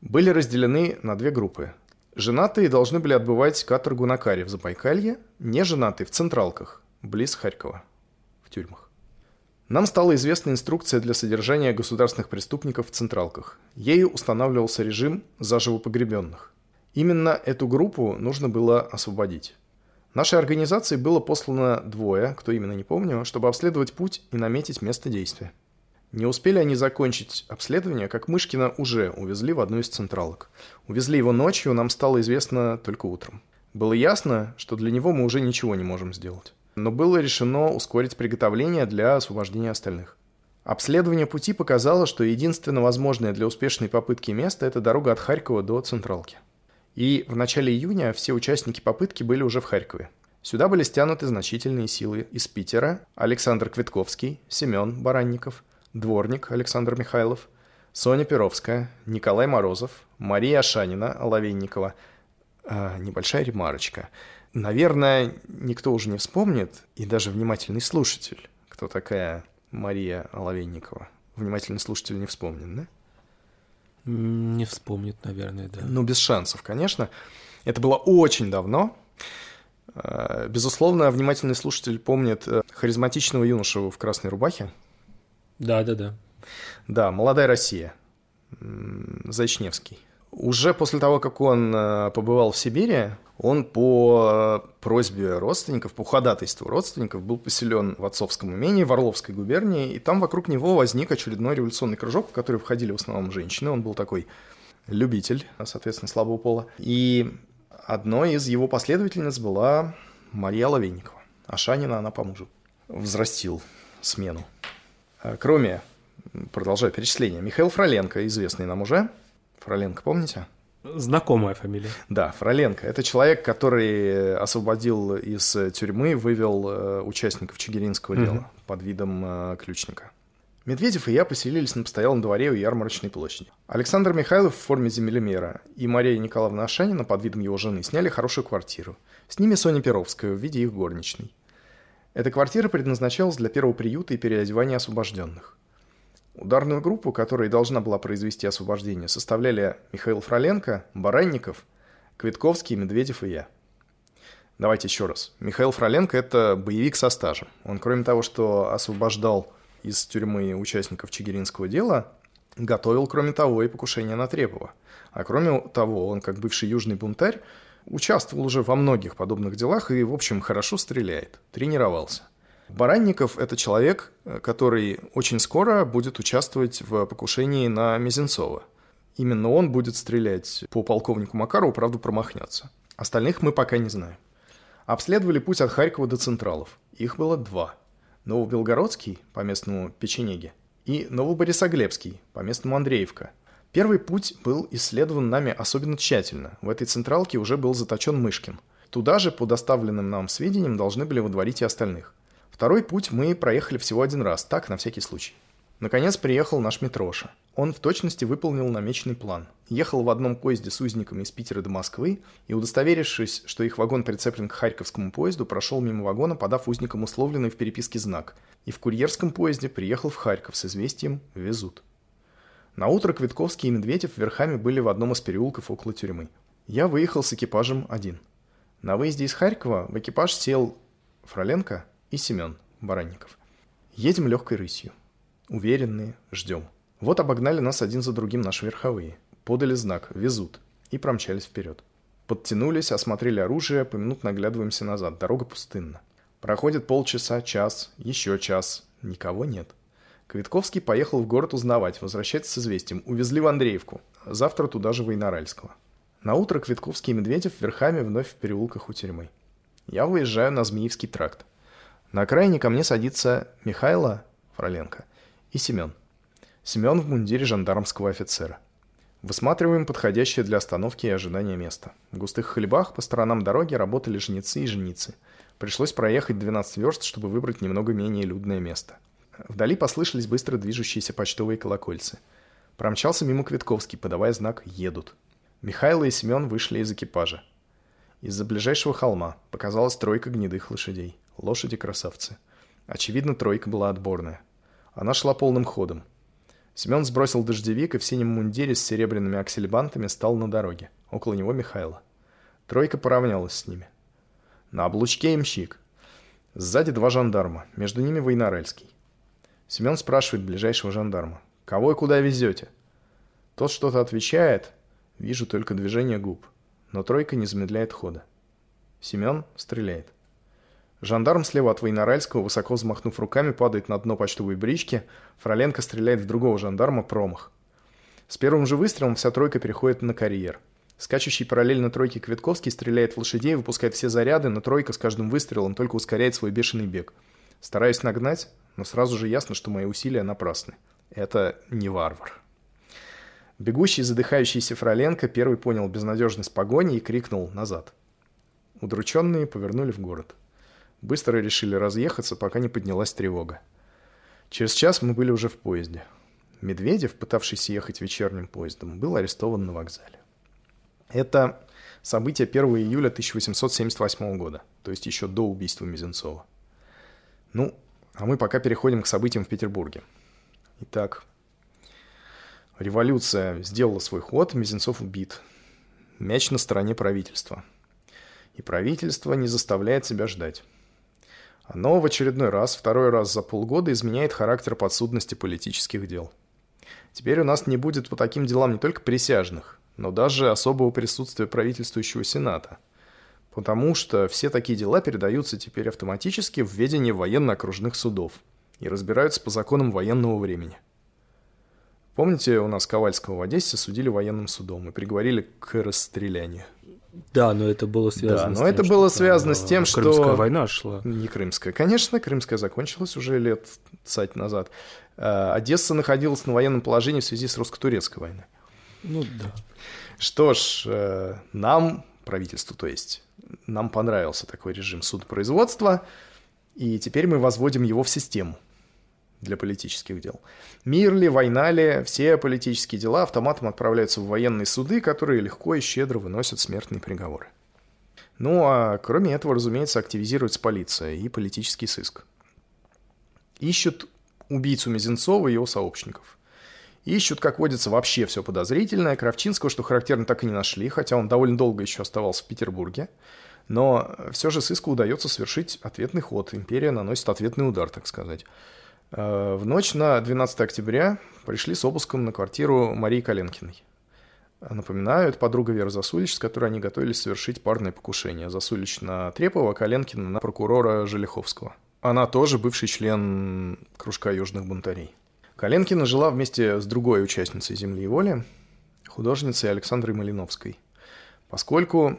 были разделены на две группы. Женатые должны были отбывать каторгу на Каре в Забайкалье, неженатые в Централках, близ Харькова, в тюрьмах. Нам стала известна инструкция для содержания государственных преступников в Централках. Ею устанавливался режим заживо погребенных. Именно эту группу нужно было освободить. Нашей организации было послано двое, кто именно не помню, чтобы обследовать путь и наметить место действия. Не успели они закончить обследование, как Мышкина уже увезли в одну из централок. Увезли его ночью, нам стало известно только утром. Было ясно, что для него мы уже ничего не можем сделать. Но было решено ускорить приготовление для освобождения остальных. Обследование пути показало, что единственно возможное для успешной попытки место – это дорога от Харькова до Централки. И в начале июня все участники попытки были уже в Харькове. Сюда были стянуты значительные силы из Питера – Александр Квитковский, Семен Баранников – Дворник Александр Михайлов, Соня Перовская, Николай Морозов, Мария Ашанина, Оловенникова. А, небольшая ремарочка. Наверное, никто уже не вспомнит, и даже внимательный слушатель, кто такая Мария Оловенникова. Внимательный слушатель не вспомнит, да? Не вспомнит, наверное, да. Ну, без шансов, конечно. Это было очень давно. А, безусловно, внимательный слушатель помнит э, харизматичного юношу в красной рубахе, да, да, да. Да, «Молодая Россия», Зайчневский. Уже после того, как он э, побывал в Сибири, он по э, просьбе родственников, по ходатайству родственников был поселен в отцовском имении в Орловской губернии, и там вокруг него возник очередной революционный кружок, в который входили в основном женщины. Он был такой любитель, соответственно, слабого пола. И одной из его последовательниц была Мария Лавенникова. А Шанина она по мужу. Взрастил смену. А, кроме, продолжаю перечисление, Михаил Фроленко, известный нам уже. Фроленко, помните? Знакомая фамилия. Да, Фроленко. Это человек, который освободил из тюрьмы, вывел э, участников Чигиринского угу. дела под видом э, ключника. Медведев и я поселились на постоялом дворе у ярмарочной площади. Александр Михайлов в форме землемера и Мария Николаевна Ашанина под видом его жены сняли хорошую квартиру. С ними Соня Перовская в виде их горничной. Эта квартира предназначалась для первого приюта и переодевания освобожденных. Ударную группу, которая должна была произвести освобождение, составляли Михаил Фроленко, Баранников, Квитковский, Медведев и я. Давайте еще раз. Михаил Фроленко – это боевик со стажем. Он, кроме того, что освобождал из тюрьмы участников Чигиринского дела, готовил, кроме того, и покушение на Трепова. А кроме того, он, как бывший южный бунтарь, Участвовал уже во многих подобных делах и, в общем, хорошо стреляет. Тренировался. Баранников – это человек, который очень скоро будет участвовать в покушении на Мизинцова. Именно он будет стрелять по полковнику Макарову, правда, промахнется. Остальных мы пока не знаем. Обследовали путь от Харькова до Централов. Их было два. Новобелгородский, по местному Печенеге, и Новоборисоглебский, по местному Андреевка – Первый путь был исследован нами особенно тщательно. В этой централке уже был заточен Мышкин. Туда же, по доставленным нам сведениям, должны были выдворить и остальных. Второй путь мы проехали всего один раз, так, на всякий случай. Наконец приехал наш Митроша. Он в точности выполнил намеченный план. Ехал в одном поезде с узниками из Питера до Москвы и, удостоверившись, что их вагон прицеплен к Харьковскому поезду, прошел мимо вагона, подав узникам условленный в переписке знак. И в курьерском поезде приехал в Харьков с известием «Везут». На утро Квитковский и Медведев верхами были в одном из переулков около тюрьмы. Я выехал с экипажем один. На выезде из Харькова в экипаж сел Фроленко и Семен Баранников. Едем легкой рысью. Уверенные, ждем. Вот обогнали нас один за другим наши верховые. Подали знак «Везут» и промчались вперед. Подтянулись, осмотрели оружие, поминутно оглядываемся назад. Дорога пустынна. Проходит полчаса, час, еще час. Никого нет. Квитковский поехал в город узнавать, возвращается с известием. Увезли в Андреевку. Завтра туда же Войноральского. На утро Квитковский и Медведев верхами вновь в переулках у тюрьмы. Я выезжаю на Змеевский тракт. На окраине ко мне садится Михайло Фроленко и Семен. Семен в мундире жандармского офицера. Высматриваем подходящее для остановки и ожидания место. В густых хлебах по сторонам дороги работали жнецы и женицы. Пришлось проехать 12 верст, чтобы выбрать немного менее людное место. Вдали послышались быстро движущиеся почтовые колокольцы. Промчался мимо Квитковский, подавая знак «Едут». Михайло и Семен вышли из экипажа. Из-за ближайшего холма показалась тройка гнедых лошадей. Лошади-красавцы. Очевидно, тройка была отборная. Она шла полным ходом. Семен сбросил дождевик и в синем мундире с серебряными аксельбантами стал на дороге. Около него Михайло. Тройка поравнялась с ними. На облучке имщик. Сзади два жандарма, между ними Войнорельский. Семен спрашивает ближайшего жандарма. «Кого и куда везете?» Тот что-то отвечает. Вижу только движение губ. Но тройка не замедляет хода. Семен стреляет. Жандарм слева от Войноральского, высоко взмахнув руками, падает на дно почтовой брички. Фроленко стреляет в другого жандарма, промах. С первым же выстрелом вся тройка переходит на карьер. Скачущий параллельно тройке Квитковский стреляет в лошадей, выпускает все заряды, но тройка с каждым выстрелом только ускоряет свой бешеный бег. Стараюсь нагнать, но сразу же ясно, что мои усилия напрасны. Это не варвар. Бегущий, задыхающийся Фроленко первый понял безнадежность погони и крикнул назад. Удрученные повернули в город. Быстро решили разъехаться, пока не поднялась тревога. Через час мы были уже в поезде. Медведев, пытавшийся ехать вечерним поездом, был арестован на вокзале. Это событие 1 июля 1878 года, то есть еще до убийства Мизенцова. Ну, а мы пока переходим к событиям в Петербурге. Итак, революция сделала свой ход, Мизинцов убит. Мяч на стороне правительства. И правительство не заставляет себя ждать. Оно в очередной раз, второй раз за полгода изменяет характер подсудности политических дел. Теперь у нас не будет по таким делам не только присяжных, но даже особого присутствия правительствующего Сената. Потому что все такие дела передаются теперь автоматически в ведение военно-окружных судов и разбираются по законам военного времени. Помните, у нас Ковальского в Одессе судили военным судом и приговорили к расстрелянию. Да, но это было связано да, но с тем, это было связано с тем, что... Крымская война шла. Не Крымская. Конечно, Крымская закончилась уже лет цать назад. А, Одесса находилась на военном положении в связи с русско-турецкой войной. Ну да. Что ж, э, нам, правительству то есть, нам понравился такой режим судопроизводства, и теперь мы возводим его в систему для политических дел. Мир ли, война ли, все политические дела автоматом отправляются в военные суды, которые легко и щедро выносят смертные приговоры. Ну а кроме этого, разумеется, активизируется полиция и политический сыск. Ищут убийцу Мизинцова и его сообщников. Ищут, как водится, вообще все подозрительное. Кравчинского, что характерно, так и не нашли, хотя он довольно долго еще оставался в Петербурге. Но все же сыску удается совершить ответный ход. Империя наносит ответный удар, так сказать. Э, в ночь на 12 октября пришли с обыском на квартиру Марии Коленкиной. Напоминаю, это подруга Вера Засулич, с которой они готовились совершить парное покушение. Засулич на Трепова, Коленкина на прокурора Желиховского. Она тоже бывший член кружка южных бунтарей. Коленкина жила вместе с другой участницей «Земли и воли», художницей Александрой Малиновской. Поскольку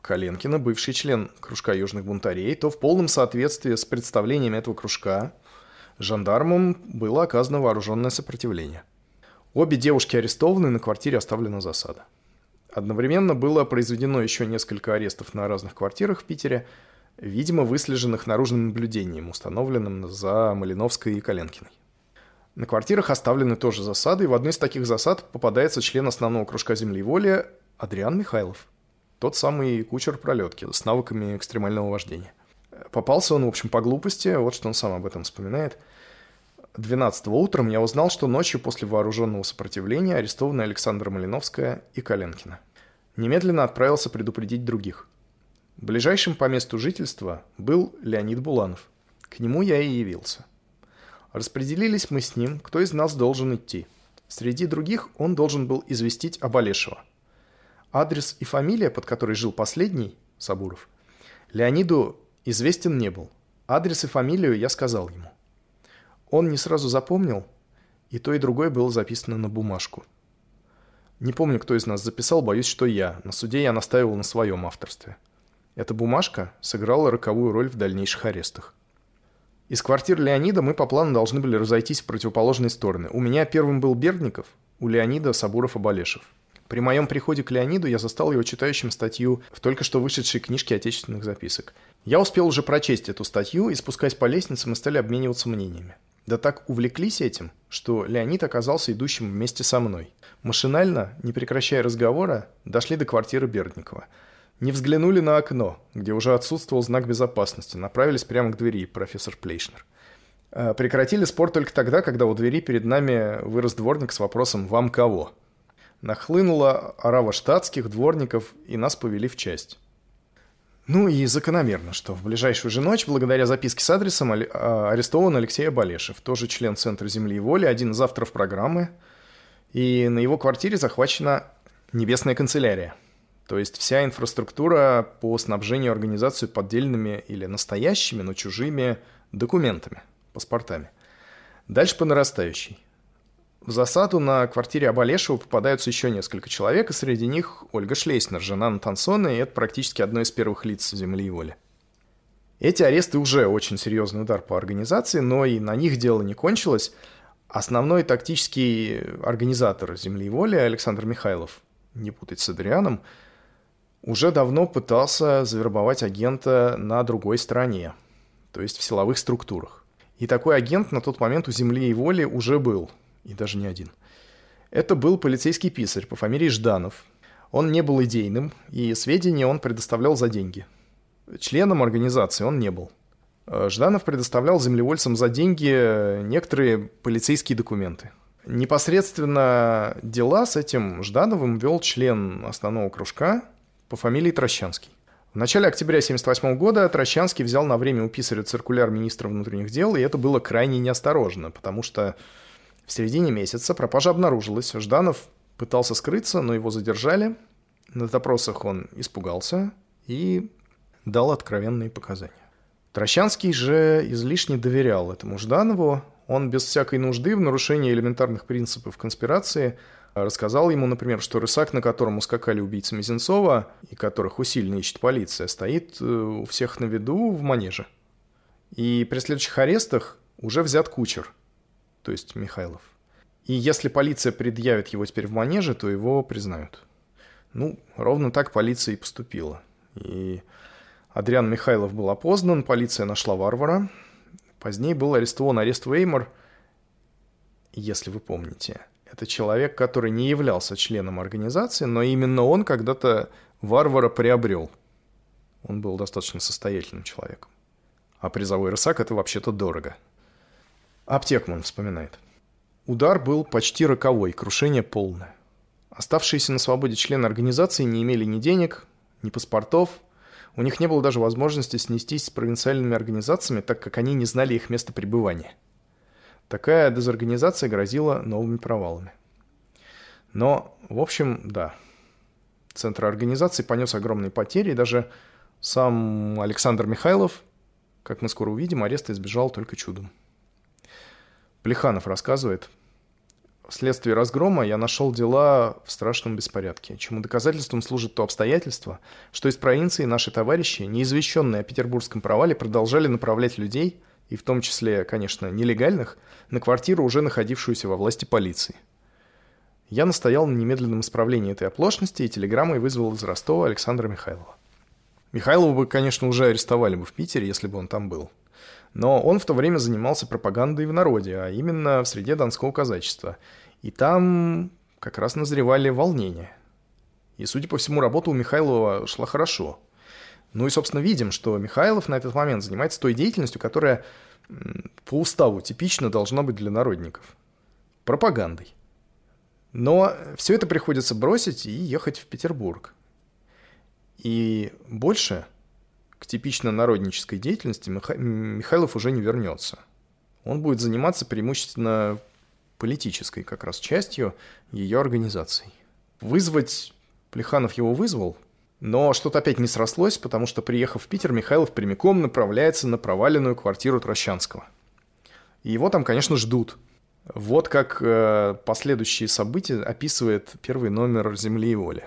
Коленкина бывший член кружка южных бунтарей, то в полном соответствии с представлениями этого кружка – Жандармам было оказано вооруженное сопротивление. Обе девушки арестованы, на квартире оставлена засада. Одновременно было произведено еще несколько арестов на разных квартирах в Питере. видимо, выслеженных наружным наблюдением, установленным за Малиновской и Коленкиной. На квартирах оставлены тоже засады, и в одну из таких засад попадается член основного кружка воли Адриан Михайлов. Тот самый кучер пролетки с навыками экстремального вождения. Попался он, в общем, по глупости, вот что он сам об этом вспоминает. 12 утром я узнал, что ночью после вооруженного сопротивления арестованы Александра Малиновская и Коленкина. Немедленно отправился предупредить других. Ближайшим по месту жительства был Леонид Буланов. К нему я и явился. Распределились мы с ним, кто из нас должен идти. Среди других он должен был известить Абалешева. Адрес и фамилия, под которой жил последний, Сабуров, Леониду известен не был. Адрес и фамилию я сказал ему. Он не сразу запомнил, и то и другое было записано на бумажку. Не помню, кто из нас записал, боюсь, что я. На суде я настаивал на своем авторстве. Эта бумажка сыграла роковую роль в дальнейших арестах. Из квартир Леонида мы по плану должны были разойтись в противоположные стороны. У меня первым был Бердников, у Леонида Сабуров и Балешев. При моем приходе к Леониду я застал его читающим статью в только что вышедшей книжке отечественных записок. Я успел уже прочесть эту статью, и спускаясь по лестнице мы стали обмениваться мнениями. Да так увлеклись этим, что Леонид оказался идущим вместе со мной. Машинально, не прекращая разговора, дошли до квартиры Бердникова – не взглянули на окно, где уже отсутствовал знак безопасности, направились прямо к двери, профессор Плейшнер. Э, прекратили спор только тогда, когда у двери перед нами вырос дворник с вопросом «Вам кого?». Нахлынула орава штатских, дворников, и нас повели в часть. Ну и закономерно, что в ближайшую же ночь, благодаря записке с адресом, а, арестован Алексей Абалешев, тоже член Центра земли и воли, один из авторов программы, и на его квартире захвачена Небесная канцелярия – то есть вся инфраструктура по снабжению организации поддельными или настоящими, но чужими документами, паспортами. Дальше по нарастающей. В засаду на квартире Абалешева попадаются еще несколько человек, и среди них Ольга Шлейснер, жена Натансона, и это практически одно из первых лиц земли и воли. Эти аресты уже очень серьезный удар по организации, но и на них дело не кончилось. Основной тактический организатор земли и воли Александр Михайлов, не путать с Адрианом, уже давно пытался завербовать агента на другой стороне, то есть в силовых структурах. И такой агент на тот момент у земли и воли уже был, и даже не один. Это был полицейский писарь по фамилии Жданов. Он не был идейным, и сведения он предоставлял за деньги. Членом организации он не был. Жданов предоставлял землевольцам за деньги некоторые полицейские документы. Непосредственно дела с этим Ждановым вел член основного кружка по фамилии Трощанский. В начале октября 1978 года Трощанский взял на время у писаря циркуляр министра внутренних дел, и это было крайне неосторожно, потому что в середине месяца пропажа обнаружилась. Жданов пытался скрыться, но его задержали. На допросах он испугался и дал откровенные показания. Трощанский же излишне доверял этому Жданову. Он без всякой нужды в нарушении элементарных принципов конспирации – Рассказал ему, например, что рысак, на котором ускакали убийцы Мизинцова, и которых усиленно ищет полиция, стоит э, у всех на виду в манеже. И при следующих арестах уже взят кучер, то есть Михайлов. И если полиция предъявит его теперь в манеже, то его признают. Ну, ровно так полиция и поступила. И Адриан Михайлов был опознан, полиция нашла варвара. Позднее был арестован арест Веймар, если вы помните – это человек, который не являлся членом организации, но именно он когда-то варвара приобрел. Он был достаточно состоятельным человеком. А призовой рысак – это вообще-то дорого. Аптекман вспоминает. Удар был почти роковой, крушение полное. Оставшиеся на свободе члены организации не имели ни денег, ни паспортов. У них не было даже возможности снестись с провинциальными организациями, так как они не знали их места пребывания – Такая дезорганизация грозила новыми провалами. Но, в общем, да. Центр организации понес огромные потери, и даже сам Александр Михайлов, как мы скоро увидим, ареста избежал только чудом. Плеханов рассказывает, Вследствие разгрома я нашел дела в страшном беспорядке, чему доказательством служит то обстоятельство, что из провинции наши товарищи, неизвещенные о петербургском провале, продолжали направлять людей и в том числе, конечно, нелегальных, на квартиру, уже находившуюся во власти полиции. Я настоял на немедленном исправлении этой оплошности и телеграммой вызвал из Ростова Александра Михайлова. Михайлова бы, конечно, уже арестовали бы в Питере, если бы он там был. Но он в то время занимался пропагандой в народе, а именно в среде донского казачества. И там как раз назревали волнения. И, судя по всему, работа у Михайлова шла хорошо. Ну и, собственно, видим, что Михайлов на этот момент занимается той деятельностью, которая по уставу типично должна быть для народников. Пропагандой. Но все это приходится бросить и ехать в Петербург. И больше к типично народнической деятельности Михайлов уже не вернется. Он будет заниматься преимущественно политической как раз частью ее организации. Вызвать Плеханов его вызвал, но что-то опять не срослось, потому что, приехав в Питер, Михайлов прямиком направляется на проваленную квартиру Трощанского. Его там, конечно, ждут. Вот как э, последующие события описывает первый номер «Земли и воли».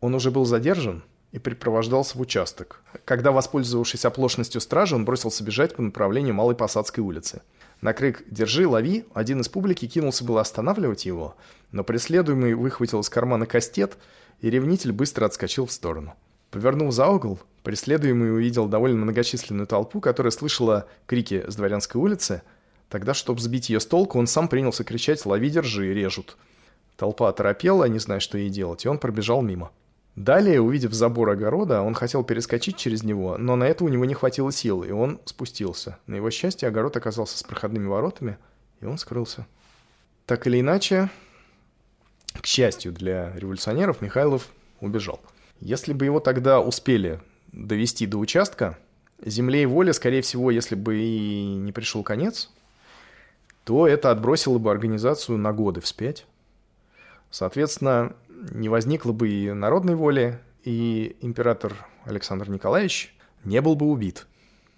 Он уже был задержан и припровождался в участок. Когда, воспользовавшись оплошностью стражи, он бросился бежать по направлению Малой Посадской улицы – на крик «Держи, лови!» один из публики кинулся было останавливать его, но преследуемый выхватил из кармана кастет, и ревнитель быстро отскочил в сторону. Повернув за угол, преследуемый увидел довольно многочисленную толпу, которая слышала крики с Дворянской улицы. Тогда, чтобы сбить ее с толку, он сам принялся кричать «Лови, держи, режут!». Толпа оторопела, не зная, что ей делать, и он пробежал мимо. Далее, увидев забор огорода, он хотел перескочить через него, но на это у него не хватило сил, и он спустился. На его счастье, огород оказался с проходными воротами, и он скрылся. Так или иначе, к счастью для революционеров, Михайлов убежал. Если бы его тогда успели довести до участка, земле и воле, скорее всего, если бы и не пришел конец, то это отбросило бы организацию на годы вспять. Соответственно, не возникло бы и народной воли, и император Александр Николаевич не был бы убит.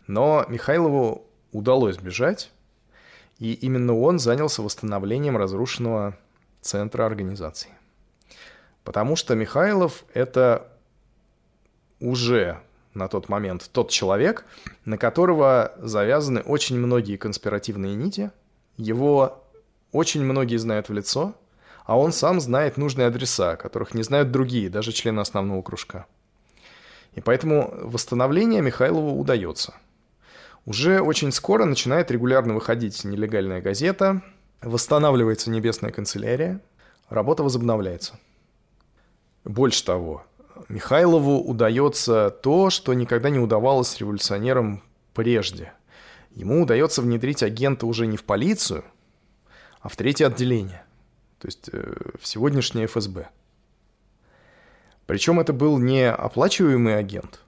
Но Михайлову удалось бежать, и именно он занялся восстановлением разрушенного центра организации. Потому что Михайлов – это уже на тот момент тот человек, на которого завязаны очень многие конспиративные нити. Его очень многие знают в лицо, а он сам знает нужные адреса, которых не знают другие, даже члены основного кружка. И поэтому восстановление Михайлову удается. Уже очень скоро начинает регулярно выходить нелегальная газета, восстанавливается небесная канцелярия, работа возобновляется. Больше того, Михайлову удается то, что никогда не удавалось революционерам прежде. Ему удается внедрить агента уже не в полицию, а в третье отделение – то есть э, в сегодняшнее ФСБ. Причем это был не оплачиваемый агент,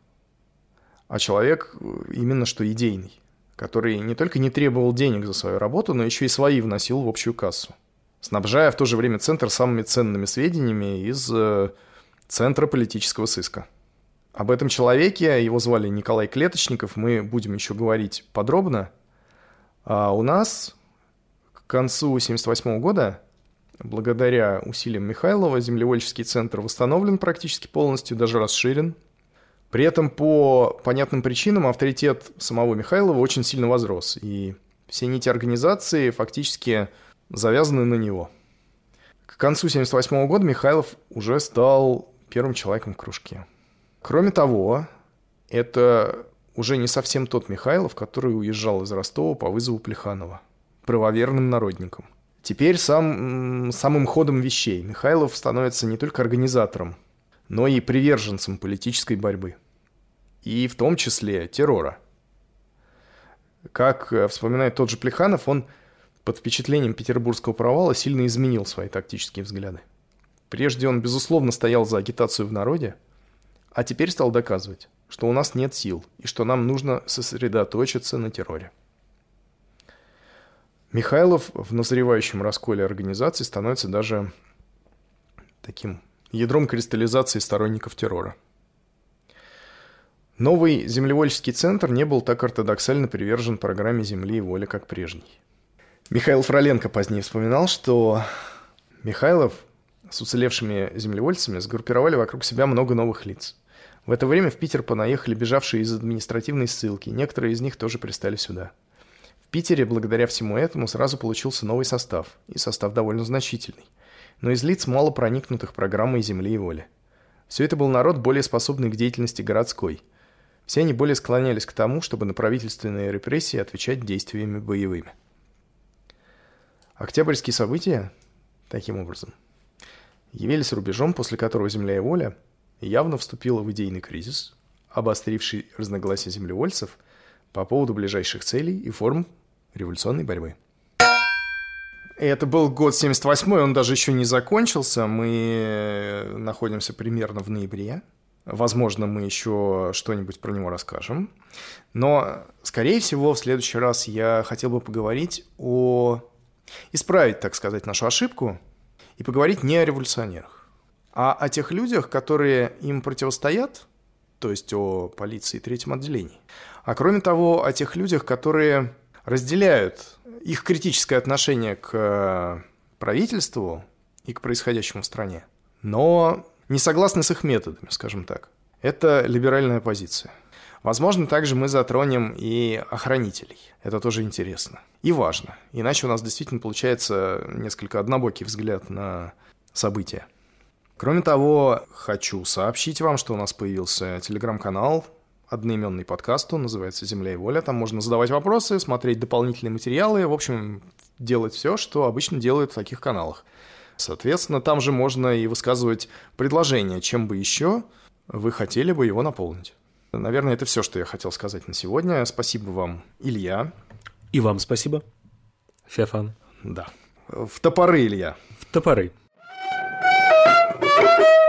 а человек э, именно что идейный, который не только не требовал денег за свою работу, но еще и свои вносил в общую кассу, снабжая в то же время Центр самыми ценными сведениями из э, Центра политического сыска. Об этом человеке, его звали Николай Клеточников, мы будем еще говорить подробно. А у нас к концу 1978 года Благодаря усилиям Михайлова землевольческий центр восстановлен практически полностью, даже расширен. При этом по понятным причинам авторитет самого Михайлова очень сильно возрос, и все нити организации фактически завязаны на него. К концу 1978 года Михайлов уже стал первым человеком в кружке. Кроме того, это уже не совсем тот Михайлов, который уезжал из Ростова по вызову Плеханова, правоверным народником. Теперь сам, самым ходом вещей Михайлов становится не только организатором, но и приверженцем политической борьбы. И в том числе террора. Как э, вспоминает тот же Плеханов, он под впечатлением петербургского провала сильно изменил свои тактические взгляды. Прежде он, безусловно, стоял за агитацию в народе, а теперь стал доказывать, что у нас нет сил и что нам нужно сосредоточиться на терроре. Михайлов в назревающем расколе организации становится даже таким ядром кристаллизации сторонников террора. Новый землевольческий центр не был так ортодоксально привержен программе «Земли и воли», как прежний. Михаил Фроленко позднее вспоминал, что Михайлов с уцелевшими землевольцами сгруппировали вокруг себя много новых лиц. В это время в Питер понаехали бежавшие из административной ссылки, некоторые из них тоже пристали сюда – Питере, благодаря всему этому, сразу получился новый состав, и состав довольно значительный, но из лиц мало проникнутых программой «Земли и воли». Все это был народ, более способный к деятельности городской. Все они более склонялись к тому, чтобы на правительственные репрессии отвечать действиями боевыми. Октябрьские события, таким образом, явились рубежом, после которого «Земля и воля» явно вступила в идейный кризис, обостривший разногласия землевольцев по поводу ближайших целей и форм революционной борьбы. Это был год 78 он даже еще не закончился. Мы находимся примерно в ноябре. Возможно, мы еще что-нибудь про него расскажем. Но, скорее всего, в следующий раз я хотел бы поговорить о... Исправить, так сказать, нашу ошибку и поговорить не о революционерах, а о тех людях, которые им противостоят, то есть о полиции третьем отделении. А кроме того, о тех людях, которые разделяют их критическое отношение к э, правительству и к происходящему в стране, но не согласны с их методами, скажем так. Это либеральная позиция. Возможно, также мы затронем и охранителей. Это тоже интересно. И важно. Иначе у нас действительно получается несколько однобокий взгляд на события. Кроме того, хочу сообщить вам, что у нас появился телеграм-канал одноименный подкаст, он называется «Земля и воля». Там можно задавать вопросы, смотреть дополнительные материалы, в общем, делать все, что обычно делают в таких каналах. Соответственно, там же можно и высказывать предложения, чем бы еще вы хотели бы его наполнить. Наверное, это все, что я хотел сказать на сегодня. Спасибо вам, Илья. И вам спасибо, Феофан. Да. В топоры, Илья. В топоры. thank you